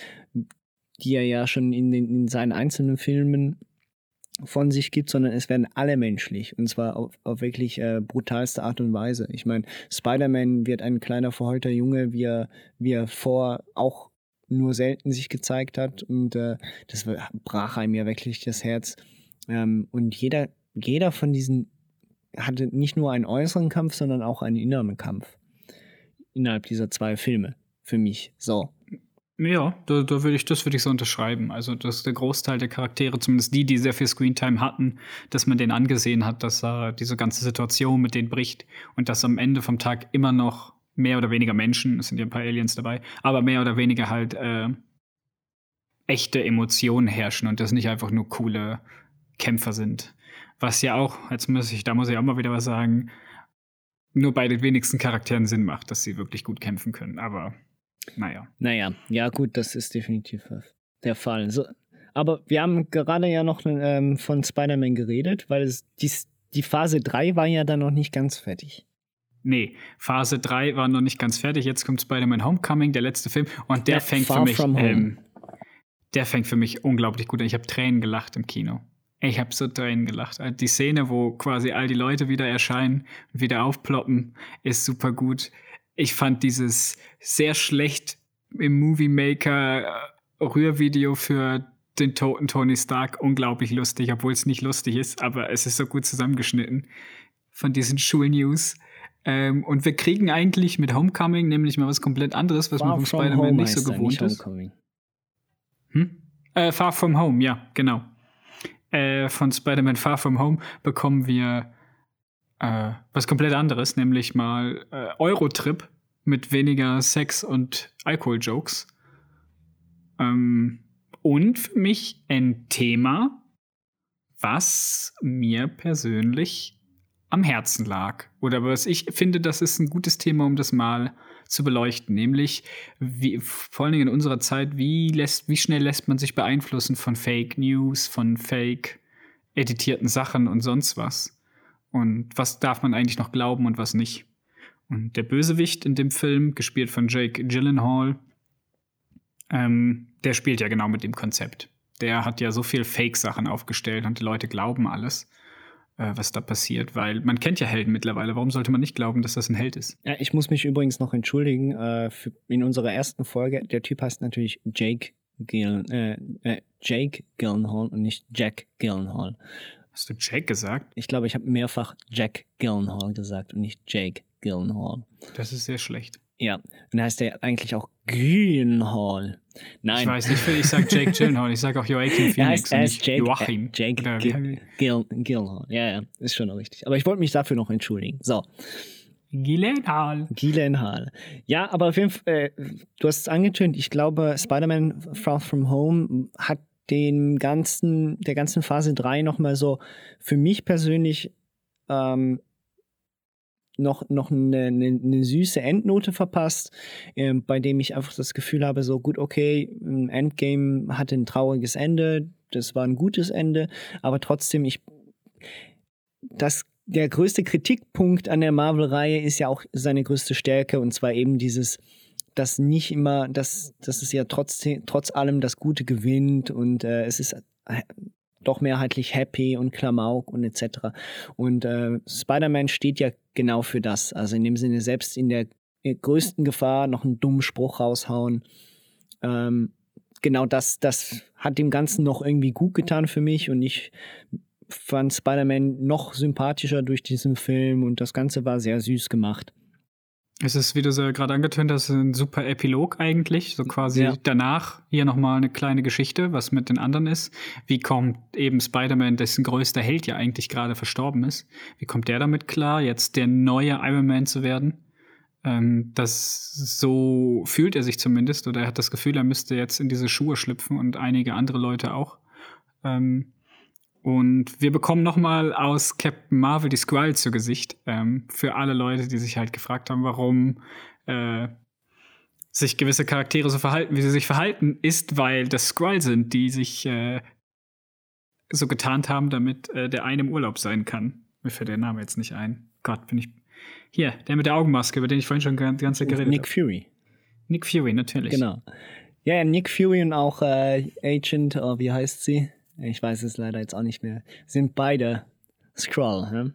die er ja schon in, den, in seinen einzelnen Filmen von sich gibt, sondern es werden alle menschlich. Und zwar auf, auf wirklich äh, brutalste Art und Weise. Ich meine, Spider-Man wird ein kleiner verheulter Junge, wie er, wie er vor auch nur selten sich gezeigt hat. Und äh, das brach einem ja wirklich das Herz. Ähm, und jeder, jeder von diesen hatte nicht nur einen äußeren Kampf, sondern auch einen inneren Kampf. Innerhalb dieser zwei Filme. Für mich. So. ja, da, da würde ich, das würde ich so unterschreiben. Also, dass der Großteil der Charaktere, zumindest die, die sehr viel Screentime hatten, dass man denen angesehen hat, dass er diese ganze Situation mit denen bricht und dass am Ende vom Tag immer noch mehr oder weniger Menschen, es sind ja ein paar Aliens dabei, aber mehr oder weniger halt äh, echte Emotionen herrschen und das nicht einfach nur coole Kämpfer sind. Was ja auch, jetzt muss ich, da muss ich auch mal wieder was sagen, nur bei den wenigsten Charakteren Sinn macht, dass sie wirklich gut kämpfen können. Aber naja. Naja, ja gut, das ist definitiv der Fall. So, aber wir haben gerade ja noch ähm, von Spider-Man geredet, weil es, dies, die Phase 3 war ja dann noch nicht ganz fertig. Nee, Phase 3 war noch nicht ganz fertig. Jetzt kommt Spider-Man Homecoming, der letzte Film. Und der Ja, fängt für mich, ähm, der fängt für mich unglaublich gut an. Ich habe Tränen gelacht im Kino. Ich habe so Tränen gelacht. Also Die Szene, wo quasi all die Leute wieder erscheinen und wieder aufploppen, ist super gut. Ich fand dieses sehr schlecht im Movie Maker äh, Rührvideo für den toten Tony Stark unglaublich lustig, obwohl es nicht lustig ist, aber es ist so gut zusammengeschnitten von diesen Schulnews. Ähm, und wir kriegen eigentlich mit Homecoming nämlich mal was komplett anderes, was man vom Spider-Man nicht so gewohnt nicht ist. Homecoming. Hm? Äh, Far From Home, ja, genau. Äh, von Spider-Man Far From Home bekommen wir äh, was komplett anderes, nämlich mal äh, Eurotrip mit weniger Sex und Alkohol-Jokes. Ähm, und für mich ein Thema, was mir persönlich am Herzen lag. Oder was ich finde, das ist ein gutes Thema, um das mal zu beleuchten, nämlich wie, vor allen Dingen in unserer Zeit, wie, lässt, wie schnell lässt man sich beeinflussen von Fake News, von Fake editierten Sachen und sonst was. Und was darf man eigentlich noch glauben und was nicht. Und der Bösewicht in dem Film, gespielt von Jake Gyllenhaal, ähm, der spielt ja genau mit dem Konzept. Der hat ja so viel Fake-Sachen aufgestellt und die Leute glauben alles, was da passiert, weil man kennt ja Helden mittlerweile. Warum sollte man nicht glauben, dass das ein Held ist? Ja, ich muss mich übrigens noch entschuldigen. Äh, für, in unserer ersten Folge, der Typ heißt natürlich Jake, Gill, äh, äh, Jake Gyllenhaal und nicht Jack Gyllenhaal. Hast du Jake gesagt? Ich glaube, ich habe mehrfach Jack Gyllenhaal gesagt und nicht Jake Gyllenhaal. Das ist sehr schlecht. Ja, und dann heißt er eigentlich auch Gyllenhaal. Nein. Ich weiß nicht, ich sage Jake Gyllenhaal, ich sage auch Joachim Phoenix er heißt, er Joachim. Jake Oder Gil- Gyllenhaal. Ja, ja, ist schon richtig. Aber ich wollte mich dafür noch entschuldigen. So, Gyllenhaal. Gyllenhaal. Ja, aber auf jeden Fall, äh, du hast es angetönt, ich glaube, Spider-Man Far From Home hat den ganzen, der ganzen Phase 3 nochmal so für mich persönlich ähm, noch, noch eine, eine, eine süße Endnote verpasst, ähm, bei dem ich einfach das Gefühl habe, so gut, okay, Endgame hatte ein trauriges Ende, das war ein gutes Ende, aber trotzdem, ich das der größte Kritikpunkt an der Marvel-Reihe ist ja auch seine größte Stärke und zwar eben dieses, dass nicht immer, dass, dass es ja trotzdem, trotz allem das Gute gewinnt und äh, es ist äh, doch mehrheitlich happy und Klamauk und etc. Und äh, Spider-Man steht ja genau für das. Also in dem Sinne, selbst in der größten Gefahr noch einen dummen Spruch raushauen. Ähm, genau das, das hat dem Ganzen noch irgendwie gut getan für mich und ich fand Spider-Man noch sympathischer durch diesen Film und das Ganze war sehr süß gemacht. Es ist, wie du so gerade angetönt hast, ein super Epilog eigentlich. So quasi Ja. danach hier nochmal eine kleine Geschichte, was mit den anderen ist. Wie kommt eben Spider-Man, dessen größter Held ja eigentlich gerade verstorben ist, wie kommt der damit klar, jetzt der neue Iron Man zu werden? Ähm, das so fühlt er sich zumindest, oder er hat das Gefühl, er müsste jetzt in diese Schuhe schlüpfen und einige andere Leute auch. Ähm, und wir bekommen nochmal aus Captain Marvel die Skrull zu Gesicht. Ähm, für alle Leute, die sich halt gefragt haben, warum äh, sich gewisse Charaktere so verhalten, wie sie sich verhalten, ist, weil das Skrull sind, die sich äh, so getarnt haben, damit äh, der eine im Urlaub sein kann. Mir fällt der Name jetzt nicht ein. Gott, bin ich. Hier, der mit der Augenmaske, über den ich vorhin schon die ganze Zeit geredet Nick habe. Fury. Nick Fury, natürlich. Genau. Ja, ja, Nick Fury und auch äh, Agent, oh, wie heißt sie? Ich weiß es leider jetzt auch nicht mehr. Sind beide Skrull. Ne?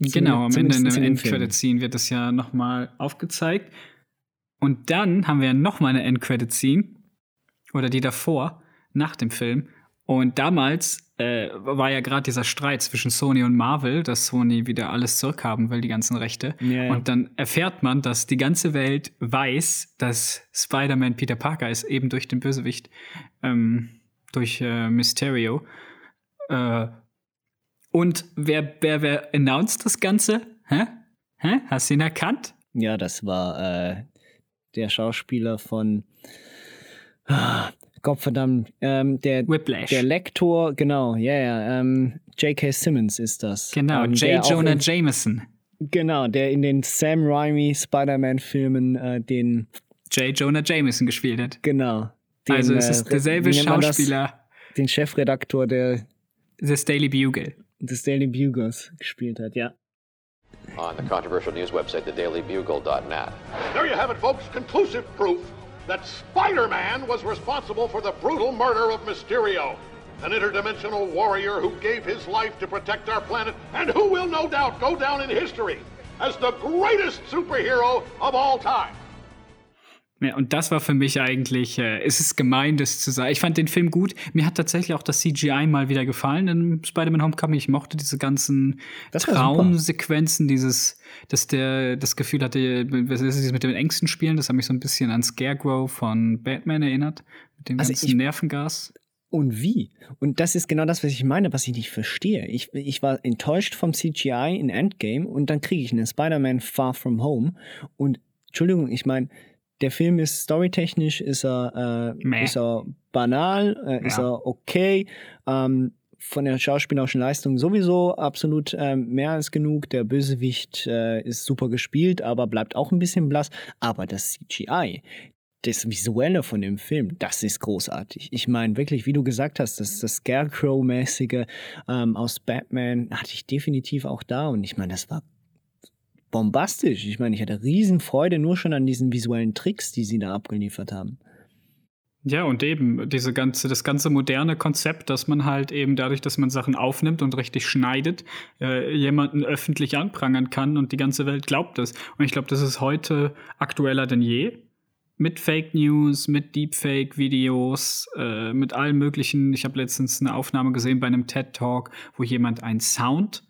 Genau, am Ende in dem Film. Endcredit-Scene wird das ja nochmal aufgezeigt. Und dann haben wir nochmal eine Endcredit-Scene. Oder die davor, nach dem Film. Und damals äh, war ja gerade dieser Streit zwischen Sony und Marvel, dass Sony wieder alles zurückhaben will, die ganzen Rechte. Ja, ja. Und dann erfährt man, dass die ganze Welt weiß, dass Spider-Man Peter Parker ist, eben durch den Bösewicht, ähm, durch äh, Mysterio. Äh, und wer, wer, wer announced das Ganze? Hä? Hä? Hast du ihn erkannt? Ja, das war äh, der Schauspieler von ah, Gottverdammt, ähm, der, Whiplash. der Lektor, genau, ja, ja, ähm, J.K. Simmons ist das. genau, ähm, J. Jonah in, Jameson. Genau, der in den Sam Raimi Spider-Man-Filmen äh, den, J. Jonah Jameson gespielt hat. genau. Den, also es äh, ist derselbe wie nennt man das? Den Chefredaktor der, des Daily Bugle. des Daily Bugles gespielt hat, ja. on the controversial news website, the thedailybugle.net. There you have it, folks. Conclusive proof that Spider Man was responsible for the brutal murder of Mysterio, an interdimensional warrior who gave his life to protect our planet and who will no doubt go down in history as the greatest superhero of all time. Ja, und das war für mich eigentlich, äh, es ist gemein, das zu sagen. Ich fand den Film gut. Mir hat tatsächlich auch das CGI mal wieder gefallen in Spider-Man Homecoming. Ich mochte diese ganzen. Traumsequenzen, dieses, dass der das Gefühl hatte, was ist das mit den Ängsten spielen, das hat mich so ein bisschen an Scarecrow von Batman erinnert. Mit dem Also ganzen ich- Nervengas. Und wie? Und das ist genau das, was ich meine, was ich nicht verstehe. Ich, ich war enttäuscht vom CGI in Endgame und dann kriege ich einen Spider-Man Far From Home. Und Entschuldigung, ich meine, der Film ist storytechnisch, ist er, äh, ist er banal, äh, ist Ja. er okay. Ähm, von der schauspielerischen Leistung sowieso absolut ähm, mehr als genug. Der Bösewicht äh, ist super gespielt, aber bleibt auch ein bisschen blass. Aber das CGI, das Visuelle von dem Film, das ist großartig. Ich meine, wirklich, wie du gesagt hast, das, das Scarecrow-mäßige ähm, aus Batman hatte ich definitiv auch da. Und ich meine, das war bombastisch. Ich meine, ich hatte Riesenfreude nur schon an diesen visuellen Tricks, die sie da abgeliefert haben. Ja, und eben diese ganze, das ganze moderne Konzept, dass man halt eben dadurch, dass man Sachen aufnimmt und richtig schneidet, äh, jemanden öffentlich anprangern kann und die ganze Welt glaubt es. Und ich glaube, das ist heute aktueller denn je. Mit Fake News, mit Deepfake-Videos, äh, mit allem möglichen. Ich habe letztens eine Aufnahme gesehen bei einem TED-Talk, wo jemand einen Sound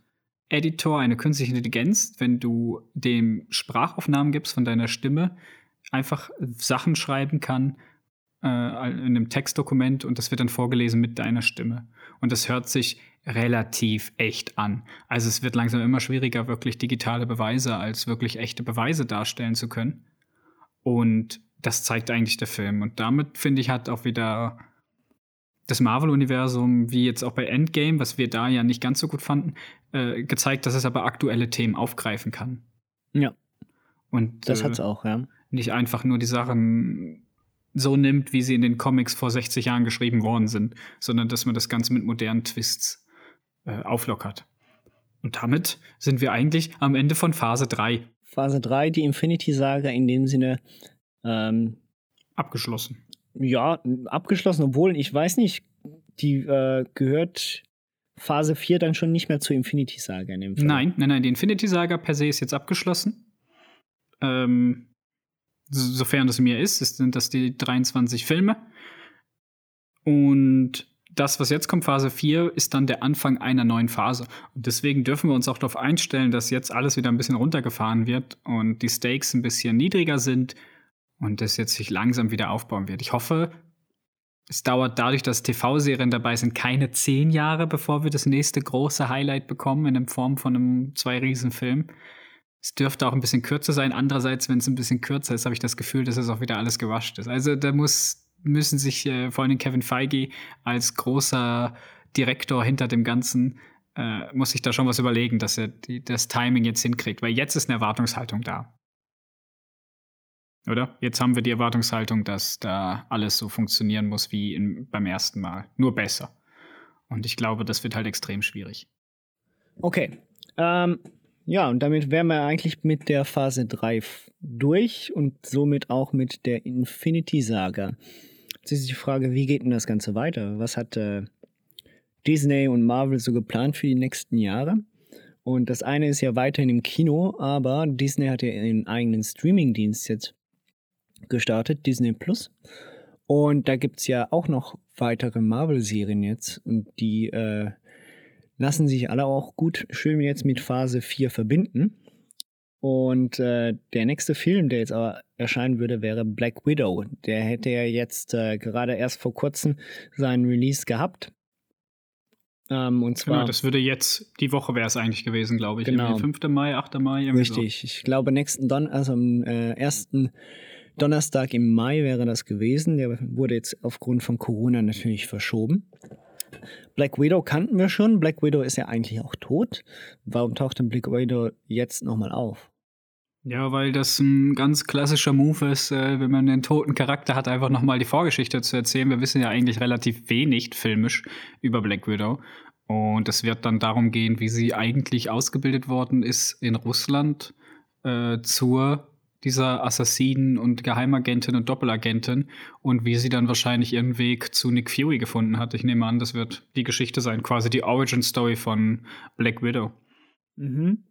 Editor, eine künstliche Intelligenz, wenn du dem Sprachaufnahmen gibst von deiner Stimme, einfach Sachen schreiben kann äh, in einem Textdokument und das wird dann vorgelesen mit deiner Stimme. Und das hört sich relativ echt an. Also es wird langsam immer schwieriger, wirklich digitale Beweise als wirklich echte Beweise darstellen zu können. Und das zeigt eigentlich der Film. Und damit, finde ich, hat auch wieder das Marvel-Universum, wie jetzt auch bei Endgame, was wir da ja nicht ganz so gut fanden, äh, gezeigt, dass es aber aktuelle Themen aufgreifen kann. Ja. Und Das äh, hat's auch, ja. nicht einfach nur die Sachen so nimmt, wie sie in den Comics vor 60 Jahren geschrieben worden sind, sondern dass man das Ganze mit modernen Twists äh, auflockert. Und damit sind wir eigentlich am Ende von Phase 3 Phase 3, die Infinity-Saga in dem Sinne, ähm, abgeschlossen. Ja, abgeschlossen, obwohl ich weiß nicht, die äh, gehört Phase 4 dann schon nicht mehr zur Infinity-Saga in dem Fall. Nein, nein, nein, die Infinity Saga per se ist jetzt abgeschlossen. Ähm, so- sofern es mir ist, sind das die 23 Filme. Und das, was jetzt kommt, Phase 4, ist dann der Anfang einer neuen Phase. Und deswegen dürfen wir uns auch darauf einstellen, dass jetzt alles wieder ein bisschen runtergefahren wird und die Stakes ein bisschen niedriger sind und das jetzt sich langsam wieder aufbauen wird. Ich hoffe, es dauert dadurch, dass TV-Serien dabei sind, keine zehn Jahre, bevor wir das nächste große Highlight bekommen in Form von einem zwei Riesenfilm. Es dürfte auch ein bisschen kürzer sein. Andererseits, wenn es ein bisschen kürzer ist, habe ich das Gefühl, dass es auch wieder alles gewascht ist. Also da muss, müssen sich äh, vor allem Kevin Feige als großer Direktor hinter dem Ganzen, äh, muss sich da schon was überlegen, dass er die, das Timing jetzt hinkriegt. Weil jetzt ist eine Erwartungshaltung da. Oder? Jetzt haben wir die Erwartungshaltung, dass da alles so funktionieren muss wie in, beim ersten Mal. Nur besser. Und ich glaube, das wird halt extrem schwierig. Okay. Ähm, ja, und damit wären wir eigentlich mit der Phase 3 f- durch und somit auch mit der Infinity-Saga. Jetzt ist die Frage, wie geht denn das Ganze weiter? Was hat äh, Disney und Marvel so geplant für die nächsten Jahre? Und das eine ist ja weiterhin im Kino, aber Disney hat ja ihren eigenen Streaming-Dienst jetzt gestartet, Disney Plus. Und da gibt es ja auch noch weitere Marvel-Serien jetzt und die äh, lassen sich alle auch gut schön jetzt mit Phase 4 verbinden. Und äh, der nächste Film, der jetzt aber erscheinen würde, wäre Black Widow. Der hätte ja jetzt äh, gerade erst vor kurzem seinen Release gehabt. Ähm, und zwar Genau, das würde jetzt, die Woche wäre es eigentlich gewesen, glaube ich. Genau. Irgendwie 5. Mai, 8. Mai, irgendwie so. Richtig. Ich glaube, nächsten Don also am äh, ersten Donnerstag im Mai wäre das gewesen. Der wurde jetzt aufgrund von Corona natürlich verschoben. Black Widow kannten wir schon. Black Widow ist ja eigentlich auch tot. Warum taucht denn Black Widow jetzt nochmal auf? Ja, weil das ein ganz klassischer Move ist, äh, wenn man einen toten Charakter hat, einfach nochmal die Vorgeschichte zu erzählen. Wir wissen ja eigentlich relativ wenig filmisch über Black Widow. Und es wird dann darum gehen, wie sie eigentlich ausgebildet worden ist in Russland äh, zur dieser Assassinen und Geheimagentin und Doppelagentin und wie sie dann wahrscheinlich ihren Weg zu Nick Fury gefunden hat. Ich nehme an, das wird die Geschichte sein, quasi die Origin Story von Black Widow. Mhm.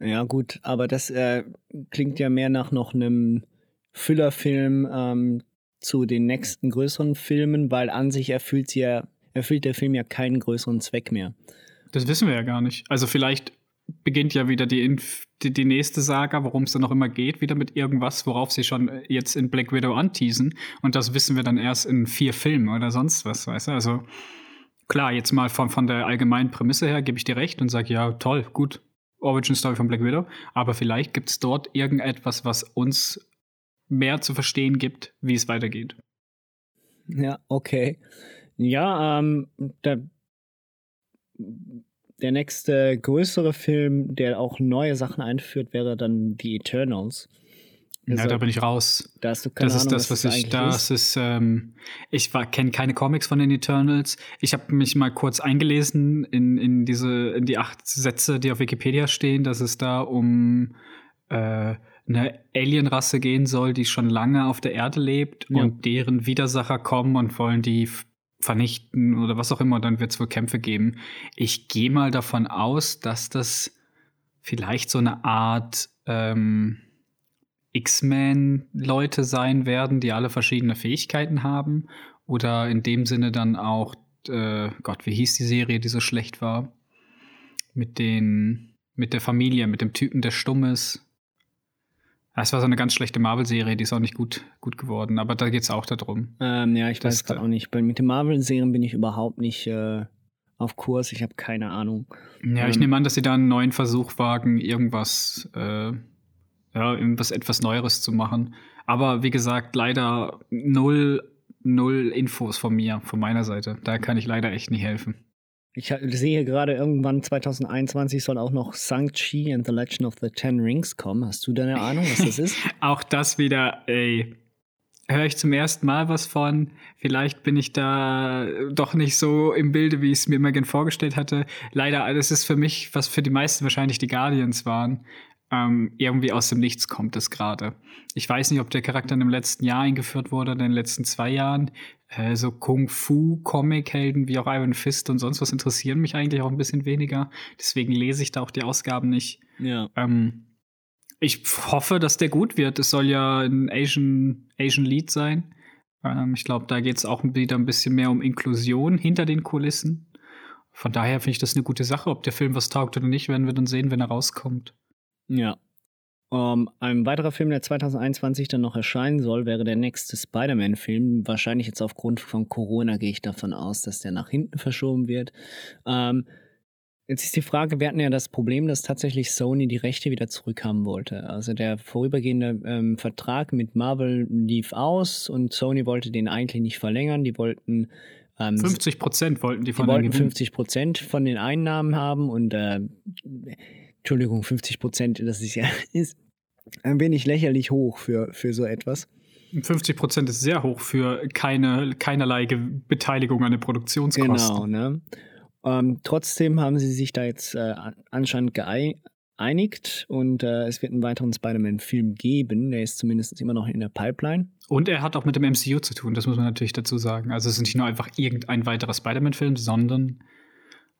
Ja, gut, aber das äh, klingt ja mehr nach noch einem Füllerfilm ähm, zu den nächsten größeren Filmen, weil an sich erfüllt sie ja, erfüllt der Film ja keinen größeren Zweck mehr. Das wissen wir ja gar nicht. Also vielleicht beginnt ja wieder die, Inf die, die nächste Saga, worum es dann noch immer geht, wieder mit irgendwas, worauf sie schon jetzt in Black Widow anteasen. Und das wissen wir dann erst in vier Filmen oder sonst was, weißt du? Also klar, jetzt mal von, von der allgemeinen Prämisse her gebe ich dir recht und sage, ja, toll, gut, Origin Story von Black Widow. Aber vielleicht gibt es dort irgendetwas, was uns mehr zu verstehen gibt, wie es weitergeht. Ja, okay. Ja, ähm, der, der nächste größere Film, der auch neue Sachen einführt, wäre dann The Eternals. Ja, Also, da bin ich raus. Da hast du keine Das ist Ahnung, das, was ich, eigentlich das ist. ist, ähm, ich kenne keine Comics von den Eternals. Ich habe mich mal kurz eingelesen in, in diese, in die acht Sätze, die auf Wikipedia stehen, dass es da um äh, eine Alienrasse gehen soll, die schon lange auf der Erde lebt Ja. und deren Widersacher kommen und wollen die vernichten oder was auch immer, dann wird es wohl Kämpfe geben. Ich gehe mal davon aus, dass das vielleicht so eine Art ähm, X-Men-Leute sein werden, die alle verschiedene Fähigkeiten haben. Oder in dem Sinne dann auch, äh, Gott, wie hieß die Serie, die so schlecht war? mit den, mit der Familie, mit dem Typen, der stumm ist. Es war so eine ganz schlechte Marvel-Serie, die ist auch nicht gut, gut geworden, aber da geht es auch darum. Ähm, ja, ich weiß gerade da- auch nicht. Mit den Marvel-Serien bin ich überhaupt nicht äh, auf Kurs. Ich habe keine Ahnung. Ja, ich Ähm, nehme an, dass sie da einen neuen Versuch wagen, irgendwas, äh, ja, irgendwas etwas Neueres zu machen. Aber wie gesagt, leider null, null Infos von mir, von meiner Seite. Da kann ich leider echt nicht helfen. Ich sehe gerade irgendwann 2021 soll auch noch Shang-Chi and the Legend of the Ten Rings kommen. Hast du da eine Ahnung, was das ist? (laughs) Auch das wieder, ey, höre ich zum ersten Mal was von. Vielleicht bin ich da doch nicht so im Bilde, wie ich es mir immer gern vorgestellt hatte. Leider, das ist für mich, was für die meisten wahrscheinlich die Guardians waren. Ähm, irgendwie aus dem Nichts kommt es gerade. Ich weiß nicht, ob der Charakter im letzten Jahr eingeführt wurde oder in den letzten zwei Jahren. Äh, so Kung-Fu-Comic-Helden wie auch Iron Fist und sonst was interessieren mich eigentlich auch ein bisschen weniger. Deswegen lese ich da auch die Ausgaben nicht. ja. Ähm, ich hoffe, dass der gut wird. Es soll ja ein Asian, Asian Lead sein. Ähm, ich glaube, da geht es auch wieder ein bisschen mehr um Inklusion hinter den Kulissen. Von daher finde ich das eine gute Sache. Ob der Film was taugt oder nicht, werden wir dann sehen, wenn er rauskommt. Ja. Ähm, ein weiterer Film, der 2021 dann noch erscheinen soll, wäre der nächste Spider-Man-Film. Wahrscheinlich jetzt aufgrund von Corona gehe ich davon aus, dass der nach hinten verschoben wird. Ähm, jetzt ist die Frage, wir hatten ja das Problem, dass tatsächlich Sony die Rechte wieder zurückhaben wollte. Also der vorübergehende ähm, Vertrag mit Marvel lief aus und Sony wollte den eigentlich nicht verlängern. Die wollten ähm, 50 Prozent wollten die die von wollten den Gewinn- 50 Prozent von den Einnahmen haben und äh, Entschuldigung, 50 Prozent, das ist ja (laughs) ist ein wenig lächerlich hoch für, für so etwas. 50 Prozent ist sehr hoch für keine, keinerlei Beteiligung an den Produktionskosten. Genau, ne? Ähm, trotzdem haben sie sich da jetzt äh, an- anscheinend geeinigt und äh, es wird einen weiteren Spider-Man-Film geben. Der ist zumindest immer noch in der Pipeline. Und er hat auch mit dem MCU zu tun, das muss man natürlich dazu sagen. Also es ist nicht nur einfach irgendein weiterer Spider-Man-Film, sondern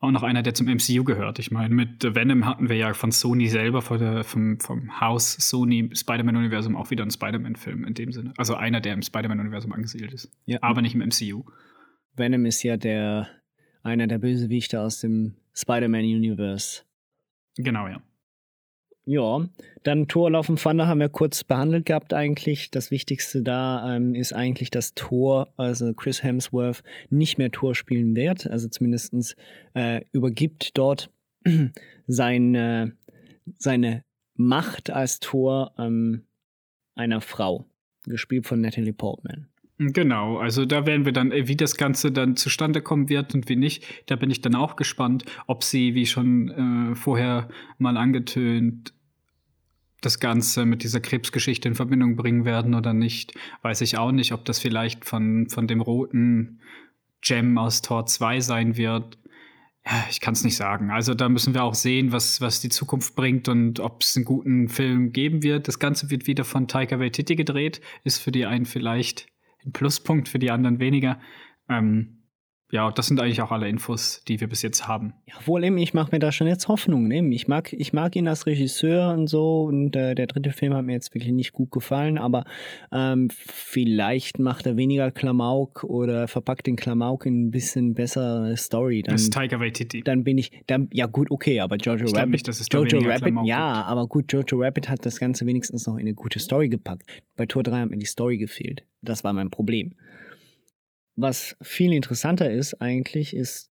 auch noch einer, der zum MCU gehört. Ich meine, mit Venom hatten wir ja von Sony selber, von der, vom, vom Haus Sony Spider-Man-Universum auch wieder einen Spider-Man-Film in dem Sinne. Also einer, der im Spider-Man-Universum angesiedelt ist. Ja. Aber nicht im MCU. Venom ist ja der einer der Bösewichte aus dem Spider-Man-Universe. Genau, ja. Ja, dann Thor Love and Thunder haben wir kurz behandelt gehabt eigentlich. Das Wichtigste da ähm, ist eigentlich, dass Thor, also Chris Hemsworth, nicht mehr Thor spielen wird. Also zumindest äh, übergibt dort (clears throat) sein, seine Macht als Thor ähm, einer Frau, gespielt von Natalie Portman. Genau, also da werden wir dann, äh, wie das Ganze dann zustande kommen wird und wie nicht, da bin ich dann auch gespannt, ob sie, wie schon äh, vorher mal angetönt, das Ganze mit dieser Krebsgeschichte in Verbindung bringen werden oder nicht. Weiß ich auch nicht, ob das vielleicht von, von dem roten Gem aus Tor 2 sein wird. Ich kann es nicht sagen. Also da müssen wir auch sehen, was, was die Zukunft bringt und ob es einen guten Film geben wird. Das Ganze wird wieder von Taika Waititi gedreht. Ist für die einen vielleicht ein Pluspunkt, für die anderen weniger. Ähm, ja, das sind eigentlich auch alle Infos, die wir bis jetzt haben. Ja, wohl eben, ich mache mir da schon jetzt Hoffnung. Ne? Ich, mag, ich mag ihn als Regisseur und so und äh, der dritte Film hat mir jetzt wirklich nicht gut gefallen, aber ähm, vielleicht macht er weniger Klamauk oder verpackt den Klamauk in ein bisschen bessere Story. Dann, das ist Taika Waititi. dann bin ich, dann, ja gut, okay, aber Jojo Ich Rabbit, nicht, dass es Jojo Rabbit, Klamauk ja, gibt. aber gut, Jojo Rabbit hat das Ganze wenigstens noch in eine gute Story gepackt. Bei Tor 3 hat mir die Story gefehlt. Das war mein Problem. Was viel interessanter ist eigentlich, ist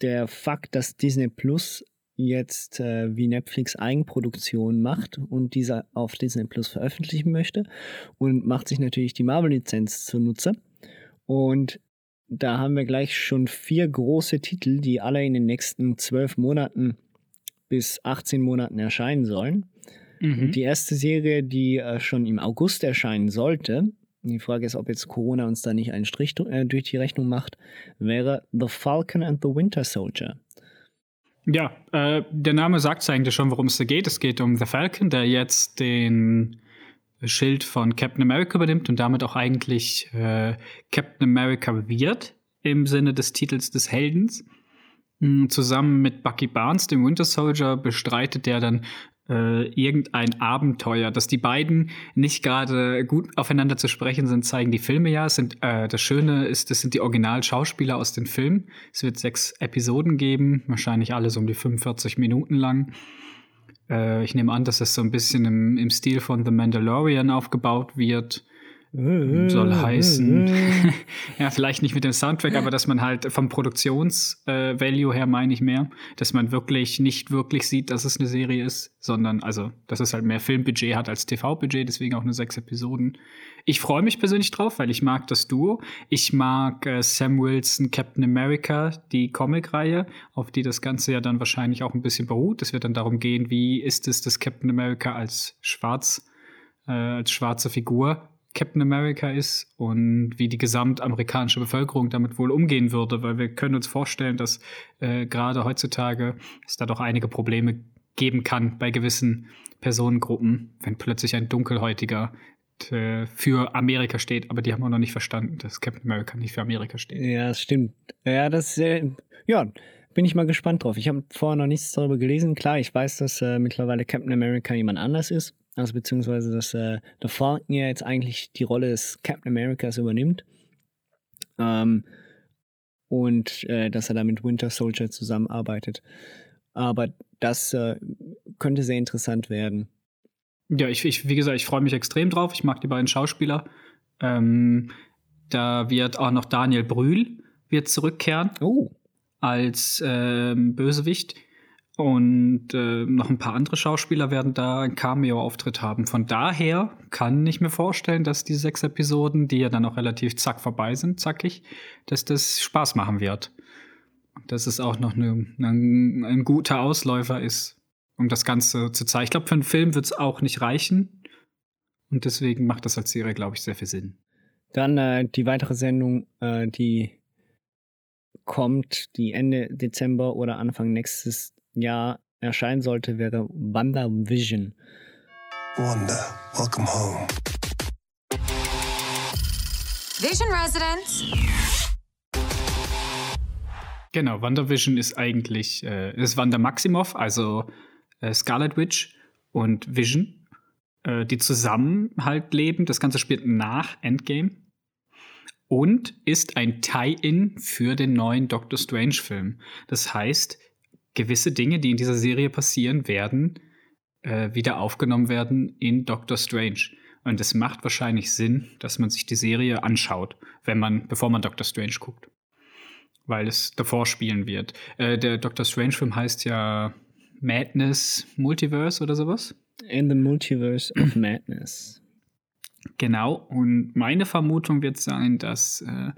der Fakt, dass Disney Plus jetzt äh, wie Netflix Eigenproduktion macht und diese auf Disney Plus veröffentlichen möchte und macht sich natürlich die Marvel-Lizenz zunutze. Und da haben wir gleich schon vier große Titel, die alle in den nächsten zwölf Monaten bis 18 Monaten erscheinen sollen. Mhm. Die erste Serie, die äh, schon im August erscheinen sollte, die Frage ist, ob jetzt Corona uns da nicht einen Strich äh, durch die Rechnung macht, wäre The Falcon and the Winter Soldier. Ja, äh, der Name sagt eigentlich schon, worum es da geht. Es geht um The Falcon, der jetzt den Schild von Captain America übernimmt und damit auch eigentlich äh, Captain America wird, im Sinne des Titels des Heldens. Mm, Zusammen mit Bucky Barnes, dem Winter Soldier, bestreitet der dann äh, irgendein Abenteuer. Dass die beiden nicht gerade gut aufeinander zu sprechen sind, zeigen die Filme ja. Sind, äh, das Schöne ist, das sind die Originalschauspieler aus den Filmen. Es wird sechs Episoden geben, wahrscheinlich alles um die 45 Minuten lang. Äh, ich nehme an, dass es so ein bisschen im, im Stil von The Mandalorian aufgebaut wird soll heißen, (laughs) ja, vielleicht nicht mit dem Soundtrack, aber dass man halt vom Produktionsvalue äh, her meine ich mehr, dass man wirklich nicht wirklich sieht, dass es eine Serie ist, sondern also, dass es halt mehr Filmbudget hat als TV-Budget, deswegen auch nur sechs Episoden. Ich freue mich persönlich drauf, weil ich mag das Duo. Ich mag äh, Sam Wilson, Captain America, die Comic-Reihe, auf die das Ganze ja dann wahrscheinlich auch ein bisschen beruht. Es wird dann darum gehen, wie ist es, dass Captain America als schwarz, äh, als schwarze Figur Captain America ist und wie die gesamtamerikanische Bevölkerung damit wohl umgehen würde, weil wir können uns vorstellen, dass äh, gerade heutzutage es da doch einige Probleme geben kann bei gewissen Personengruppen, wenn plötzlich ein Dunkelhäutiger äh, für Amerika steht, aber die haben auch noch nicht verstanden, dass Captain America nicht für Amerika steht. Ja, das stimmt. Ja, das äh, ja, bin ich mal gespannt drauf. Ich habe vorher noch nichts darüber gelesen. Klar, ich weiß, dass äh, mittlerweile Captain America jemand anders ist. Also beziehungsweise, dass äh, der Falcon ja jetzt eigentlich die Rolle des Captain Americas übernimmt. Ähm, und äh, dass er da mit Winter Soldier zusammenarbeitet. Aber das äh, könnte sehr interessant werden. Ja, ich, ich wie gesagt, ich freue mich extrem drauf. Ich mag die beiden Schauspieler. Ähm, da wird auch noch Daniel Brühl wird zurückkehren oh. als ähm, Bösewicht. Und äh, noch ein paar andere Schauspieler werden da einen Cameo-Auftritt haben. Von daher kann ich mir vorstellen, dass die sechs Episoden, die ja dann auch relativ zack vorbei sind, zackig, dass das Spaß machen wird. Dass es auch noch eine, ein, ein guter Ausläufer ist, um das Ganze zu zeigen. Ich glaube, für einen Film wird es auch nicht reichen. Und deswegen macht das als Serie, glaube ich, sehr viel Sinn. Dann äh, die weitere Sendung, äh, die kommt, die Ende Dezember oder Anfang nächstes Jahr erscheinen sollte, wäre Wanda Vision. Wanda, welcome home. Vision Residence. Genau, WandaVision ist eigentlich äh, ist Wanda Maximoff, also äh, Scarlet Witch und Vision, äh, die zusammen halt leben. Das Ganze spielt nach Endgame und ist ein Tie-in für den neuen Doctor Strange-Film. Das heißt, gewisse Dinge, die in dieser Serie passieren, werden äh, wieder aufgenommen werden in Doctor Strange. Und es macht wahrscheinlich Sinn, dass man sich die Serie anschaut, wenn man, bevor man Doctor Strange guckt. Weil es davor spielen wird. Äh, der Doctor Strange-Film heißt ja Madness Multiverse oder sowas. In the Multiverse of (clears throat) Madness. Genau, und meine Vermutung wird sein, dass äh,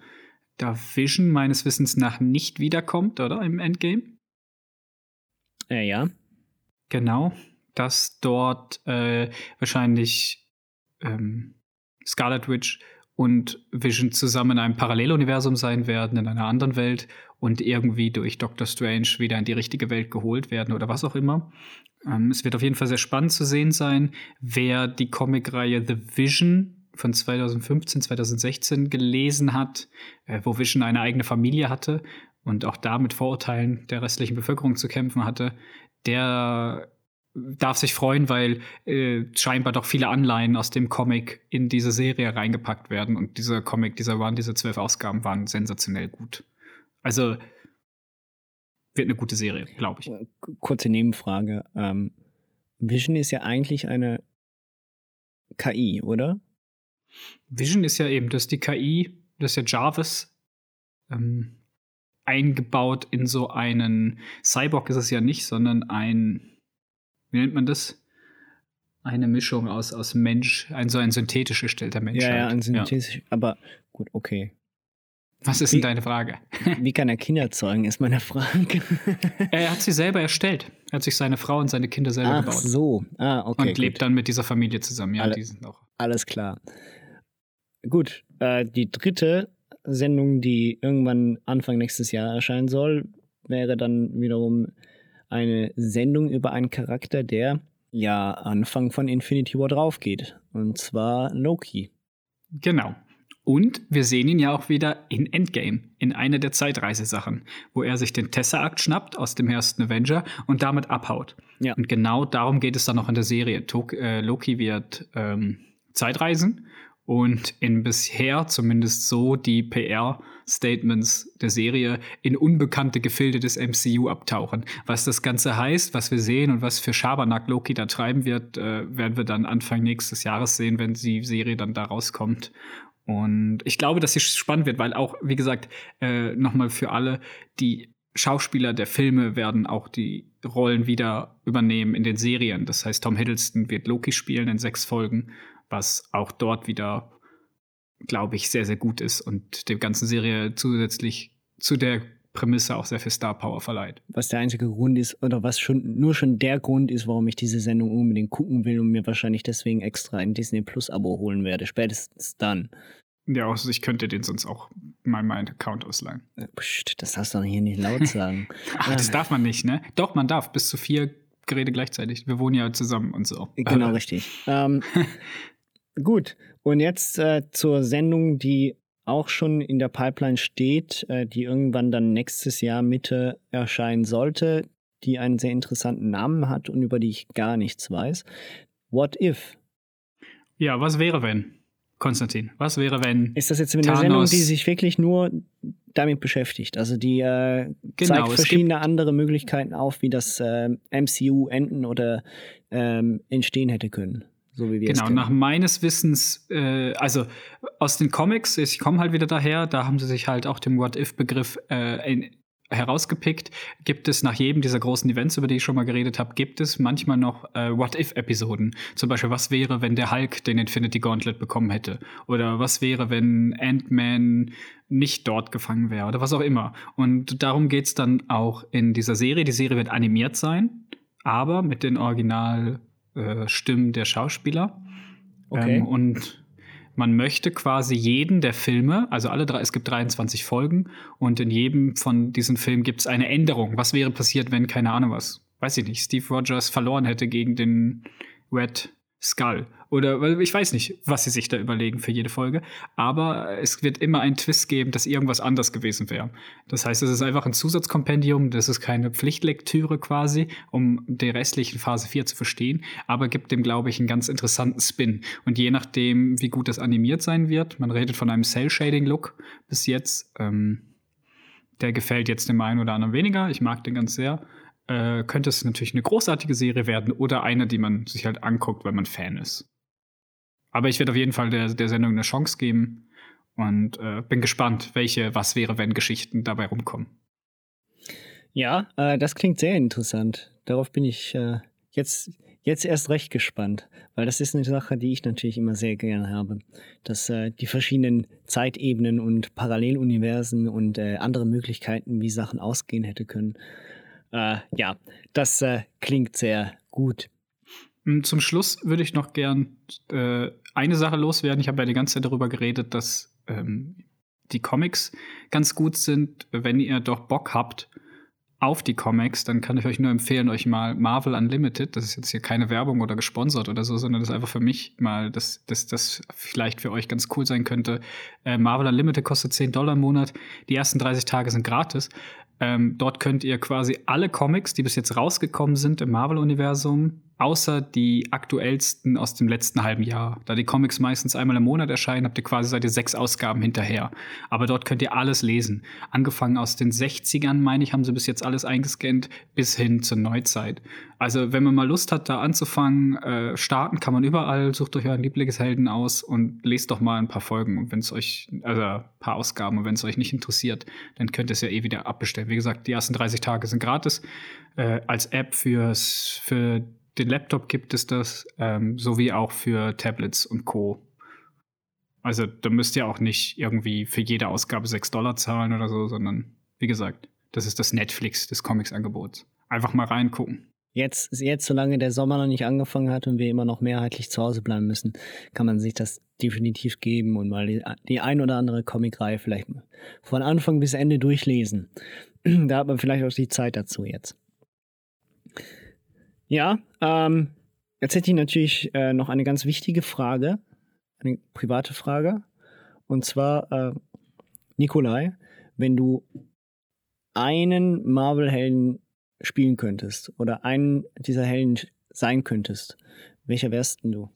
da Vision meines Wissens nach nicht wiederkommt, oder? Im Endgame. Äh, ja. Genau, dass dort äh, wahrscheinlich ähm, Scarlet Witch und Vision zusammen in einem Paralleluniversum sein werden, in einer anderen Welt und irgendwie durch Doctor Strange wieder in die richtige Welt geholt werden oder was auch immer. Ähm, es wird auf jeden Fall sehr spannend zu sehen sein, wer die Comicreihe The Vision von 2015, 2016 gelesen hat, äh, wo Vision eine eigene Familie hatte und auch da mit Vorurteilen der restlichen Bevölkerung zu kämpfen hatte, der darf sich freuen, weil äh, scheinbar doch viele Anleihen aus dem Comic in diese Serie reingepackt werden. Und dieser Comic, dieser Run, diese zwölf Ausgaben waren sensationell gut. Also wird eine gute Serie, glaube ich. Kurze Nebenfrage. Ähm, Vision ist ja eigentlich eine KI, oder? Vision ist ja eben, das ist die KI, das ist ja Jarvis. Ähm, eingebaut in so einen Cyborg ist es ja nicht, sondern ein, wie nennt man das? Eine Mischung aus, aus Mensch, ein so ein synthetisch gestellter Mensch. Ja, halt. ja, ein synthetisch, ja. aber gut, okay. Was ist wie, denn deine Frage? Wie kann er Kinder zeugen, ist meine Frage. (laughs) er hat sie selber erstellt. Er hat sich seine Frau und seine Kinder selber Ach gebaut. Ach so, ah, okay. Und gut. lebt dann mit dieser Familie zusammen. Ja, Alle, die sind auch. Alles klar. Gut, äh, die dritte Sendung, die irgendwann Anfang nächstes Jahr erscheinen soll, wäre dann wiederum eine Sendung über einen Charakter, der ja Anfang von Infinity War draufgeht. Und zwar Loki. Genau. Und wir sehen ihn ja auch wieder in Endgame, in einer der Zeitreisesachen, wo er sich den Tesseract schnappt aus dem ersten Avenger und damit abhaut. Ja. Und genau darum geht es dann noch in der Serie. Äh, Loki wird ähm, Zeitreisen und in bisher zumindest so die PR-Statements der Serie in unbekannte Gefilde des MCU abtauchen. Was das Ganze heißt, was wir sehen und was für Schabernack Loki da treiben wird, äh, werden wir dann Anfang nächstes Jahres sehen, wenn die Serie dann da rauskommt. Und ich glaube, dass sie spannend wird, weil auch, wie gesagt, äh, nochmal für alle, die Schauspieler der Filme werden auch die Rollen wieder übernehmen in den Serien. Das heißt, Tom Hiddleston wird Loki spielen in sechs Folgen was auch dort wieder, glaube ich, sehr, sehr gut ist und der ganzen Serie zusätzlich zu der Prämisse auch sehr viel Star Power verleiht. Was der einzige Grund ist, oder was schon nur schon der Grund ist, warum ich diese Sendung unbedingt gucken will und mir wahrscheinlich deswegen extra ein Disney Plus Abo holen werde. Spätestens dann. Ja, also ich könnte den sonst auch mal meinen Account ausleihen. Psst, das darfst du doch hier nicht laut sagen. (laughs) Ach, das darf man nicht, ne? Doch, man darf bis zu vier Geräte gleichzeitig. Wir wohnen ja zusammen und so. Genau, (laughs) richtig. Ähm, (laughs) Gut, und jetzt äh, zur Sendung, die auch schon in der Pipeline steht, äh, die irgendwann dann nächstes Jahr Mitte erscheinen sollte, die einen sehr interessanten Namen hat und über die ich gar nichts weiß. What if? Ja, was wäre wenn? Konstantin, was wäre wenn? Ist das jetzt eine Thanos Sendung, die sich wirklich nur damit beschäftigt? Also die äh, genau, zeigt verschiedene andere Möglichkeiten auf, wie das äh, MCU enden oder ähm, entstehen hätte können. So wie wir genau, nach meines Wissens, äh, also aus den Comics, ich komme halt wieder daher, da haben sie sich halt auch den What-If-Begriff äh, herausgepickt, gibt es nach jedem dieser großen Events, über die ich schon mal geredet habe, gibt es manchmal noch äh, What-If-Episoden. Zum Beispiel, was wäre, wenn der Hulk den Infinity Gauntlet bekommen hätte? Oder was wäre, wenn Ant-Man nicht dort gefangen wäre? Oder was auch immer. Und darum geht es dann auch in dieser Serie. Die Serie wird animiert sein, aber mit den Original äh, Stimmen der Schauspieler. Okay. Ähm, und man möchte quasi jeden der Filme, also alle drei, es gibt 23 Folgen und in jedem von diesen Filmen gibt es eine Änderung. Was wäre passiert, wenn, keine Ahnung was, weiß ich nicht, Steve Rogers verloren hätte gegen den Red Skull. Oder weil ich weiß nicht, was sie sich da überlegen für jede Folge. Aber es wird immer einen Twist geben, dass irgendwas anders gewesen wäre. Das heißt, es ist einfach ein Zusatzkompendium, das ist keine Pflichtlektüre quasi, um die restlichen Phase 4 zu verstehen, aber gibt dem, glaube ich, einen ganz interessanten Spin. Und je nachdem, wie gut das animiert sein wird, man redet von einem Cell-Shading-Look bis jetzt, ähm, der gefällt jetzt dem einen oder anderen weniger. Ich mag den ganz sehr äh, könnte es natürlich eine großartige Serie werden oder eine, die man sich halt anguckt, weil man Fan ist. Aber ich werde auf jeden Fall der, der Sendung eine Chance geben und äh, bin gespannt, welche Was wäre, wenn Geschichten dabei rumkommen. Ja, äh, das klingt sehr interessant. Darauf bin ich äh, jetzt, jetzt erst recht gespannt, weil das ist eine Sache, die ich natürlich immer sehr gerne habe. Dass äh, die verschiedenen Zeitebenen und Paralleluniversen und äh, andere Möglichkeiten, wie Sachen ausgehen hätte können, äh, ja, das klingt sehr gut. Hm, zum Schluss würde ich noch gern äh, eine Sache loswerden. Ich habe ja die ganze Zeit darüber geredet, dass ähm, die Comics ganz gut sind. Wenn ihr doch Bock habt auf die Comics, dann kann ich euch nur empfehlen, euch mal Marvel Unlimited, das ist jetzt hier keine Werbung oder gesponsert oder so, sondern das ist einfach für mich mal, dass das, das vielleicht für euch ganz cool sein könnte. Äh, Marvel Unlimited kostet 10 Dollar im Monat. Die ersten 30 Tage sind gratis. Ähm, dort könnt ihr quasi alle Comics, die bis jetzt rausgekommen sind im Marvel-Universum, außer die aktuellsten aus dem letzten halben Jahr. Da die Comics meistens einmal im Monat erscheinen, habt ihr quasi seit ihr sechs Ausgaben hinterher. Aber dort könnt ihr alles lesen. Angefangen aus den 60ern, meine ich, haben sie bis jetzt alles eingescannt, bis hin zur Neuzeit. Also, wenn man mal Lust hat, da anzufangen, äh, starten kann man überall, sucht euch euren Lieblingshelden aus und lest doch mal ein paar Folgen. Und wenn es euch, also ein paar Ausgaben, und wenn es euch nicht interessiert, dann könnt ihr es ja eh wieder abbestellen. Wie gesagt, die ersten 30 Tage sind gratis. Äh, als App fürs, für den Laptop gibt es das, ähm, sowie auch für Tablets und Co. Also da müsst ihr auch nicht irgendwie für jede Ausgabe 6 Dollar zahlen oder so, sondern wie gesagt, das ist das Netflix des Comics-Angebots. Einfach mal reingucken. Jetzt, jetzt, solange der Sommer noch nicht angefangen hat und wir immer noch mehrheitlich zu Hause bleiben müssen, kann man sich das definitiv geben und mal die, die ein oder andere Comicreihe vielleicht von Anfang bis Ende durchlesen. (clears throat) da hat man vielleicht auch die Zeit dazu jetzt. Ja, ähm, jetzt hätte ich natürlich äh, noch eine ganz wichtige Frage, eine private Frage. Und zwar, äh, Nikolai, wenn du einen Marvel-Helden spielen könntest oder einen dieser Helden sein könntest, welcher wärst denn du?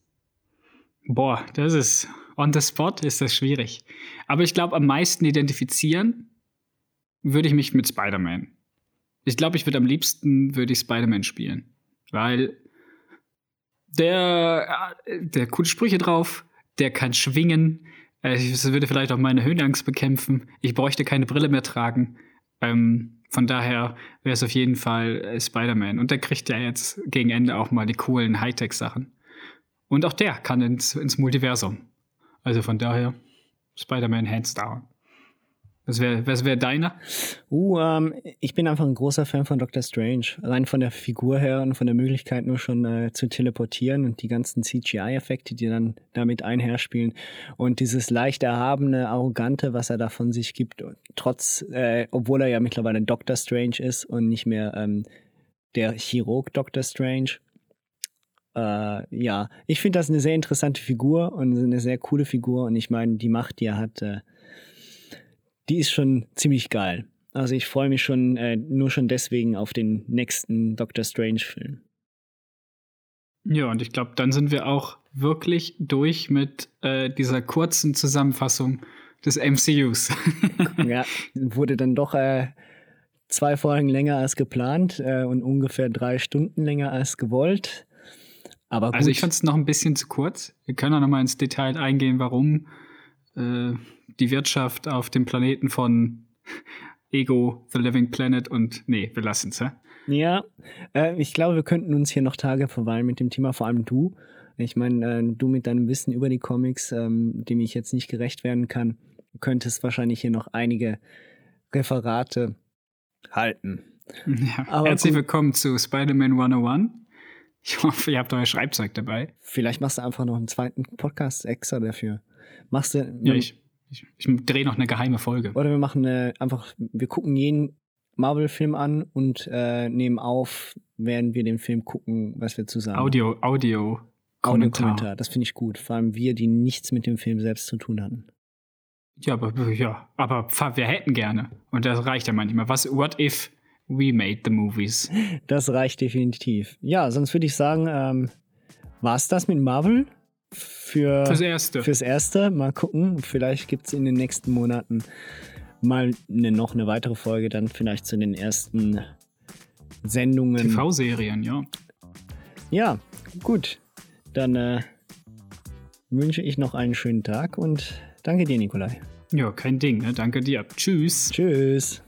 Boah, das ist on the spot ist das schwierig. Aber ich glaube, am meisten identifizieren würde ich mich mit Spider-Man. Ich glaube, ich würde am liebsten würde ich Spider-Man spielen, weil der der coole Sprüche drauf, der kann schwingen. Es würde vielleicht auch meine Höhenangst bekämpfen. Ich bräuchte keine Brille mehr tragen. Ähm, von daher wäre es auf jeden Fall äh, Spider-Man. Und der kriegt ja jetzt gegen Ende auch mal die coolen Hightech-Sachen. Und auch der kann ins, ins Multiversum. Also von daher Spider-Man hands down. Was wäre was wär deiner? Uh, ähm, ich bin einfach ein großer Fan von Doctor Strange. Allein von der Figur her und von der Möglichkeit nur schon äh, zu teleportieren und die ganzen CGI-Effekte, die dann damit einherspielen. Und dieses leicht erhabene, arrogante, was er da von sich gibt, trotz, äh, obwohl er ja mittlerweile Doctor Strange ist und nicht mehr ähm, der Chirurg Doctor Strange. Äh, ja, ich finde das eine sehr interessante Figur und eine sehr coole Figur. Und ich meine, die Macht, die er hat, äh, die ist schon ziemlich geil. Also ich freue mich schon äh, nur schon deswegen auf den nächsten Doctor Strange-Film. Ja, und ich glaube, dann sind wir auch wirklich durch mit äh, dieser kurzen Zusammenfassung des MCUs. (laughs) ja, wurde dann doch äh, zwei Folgen länger als geplant äh, und ungefähr drei Stunden länger als gewollt. Aber gut. Also ich fand es noch ein bisschen zu kurz. Wir können auch noch mal ins Detail eingehen, warum äh, die Wirtschaft auf dem Planeten von Ego, The Living Planet und nee, wir lassen es, ja? Ja, äh, ich glaube, wir könnten uns hier noch Tage verweilen mit dem Thema, vor allem du. Ich meine, äh, du mit deinem Wissen über die Comics, ähm, dem ich jetzt nicht gerecht werden kann, könntest wahrscheinlich hier noch einige Referate halten. (laughs) Ja, Aber herzlich gut. willkommen zu Spider-Man 101. Ich hoffe, ihr habt euer Schreibzeug dabei. Vielleicht machst du einfach noch einen zweiten Podcast extra dafür. Machst du. Ja, ich, ich, ich drehe noch eine geheime Folge. Oder wir machen eine, einfach, wir gucken jeden Marvel-Film an und äh, nehmen auf, während wir den Film gucken, was wir zusammen. Audio, Audio. Kommentar. Das finde ich gut. Vor allem wir, die nichts mit dem Film selbst zu tun hatten. Ja, aber, ja, aber wir hätten gerne. Und das reicht ja manchmal. Was, what if we made the movies? (laughs) Das reicht definitiv. Ja, sonst würde ich sagen, ähm, war es das mit Marvel? Für, fürs Erste. Fürs Erste. Mal gucken. Vielleicht gibt es in den nächsten Monaten mal eine, noch eine weitere Folge, dann vielleicht zu den ersten Sendungen. TV-Serien, ja. Ja, gut. Dann äh, wünsche ich noch einen schönen Tag und danke dir, Nikolai. Ja, kein Ding. Ne? Danke dir. Tschüss. Tschüss.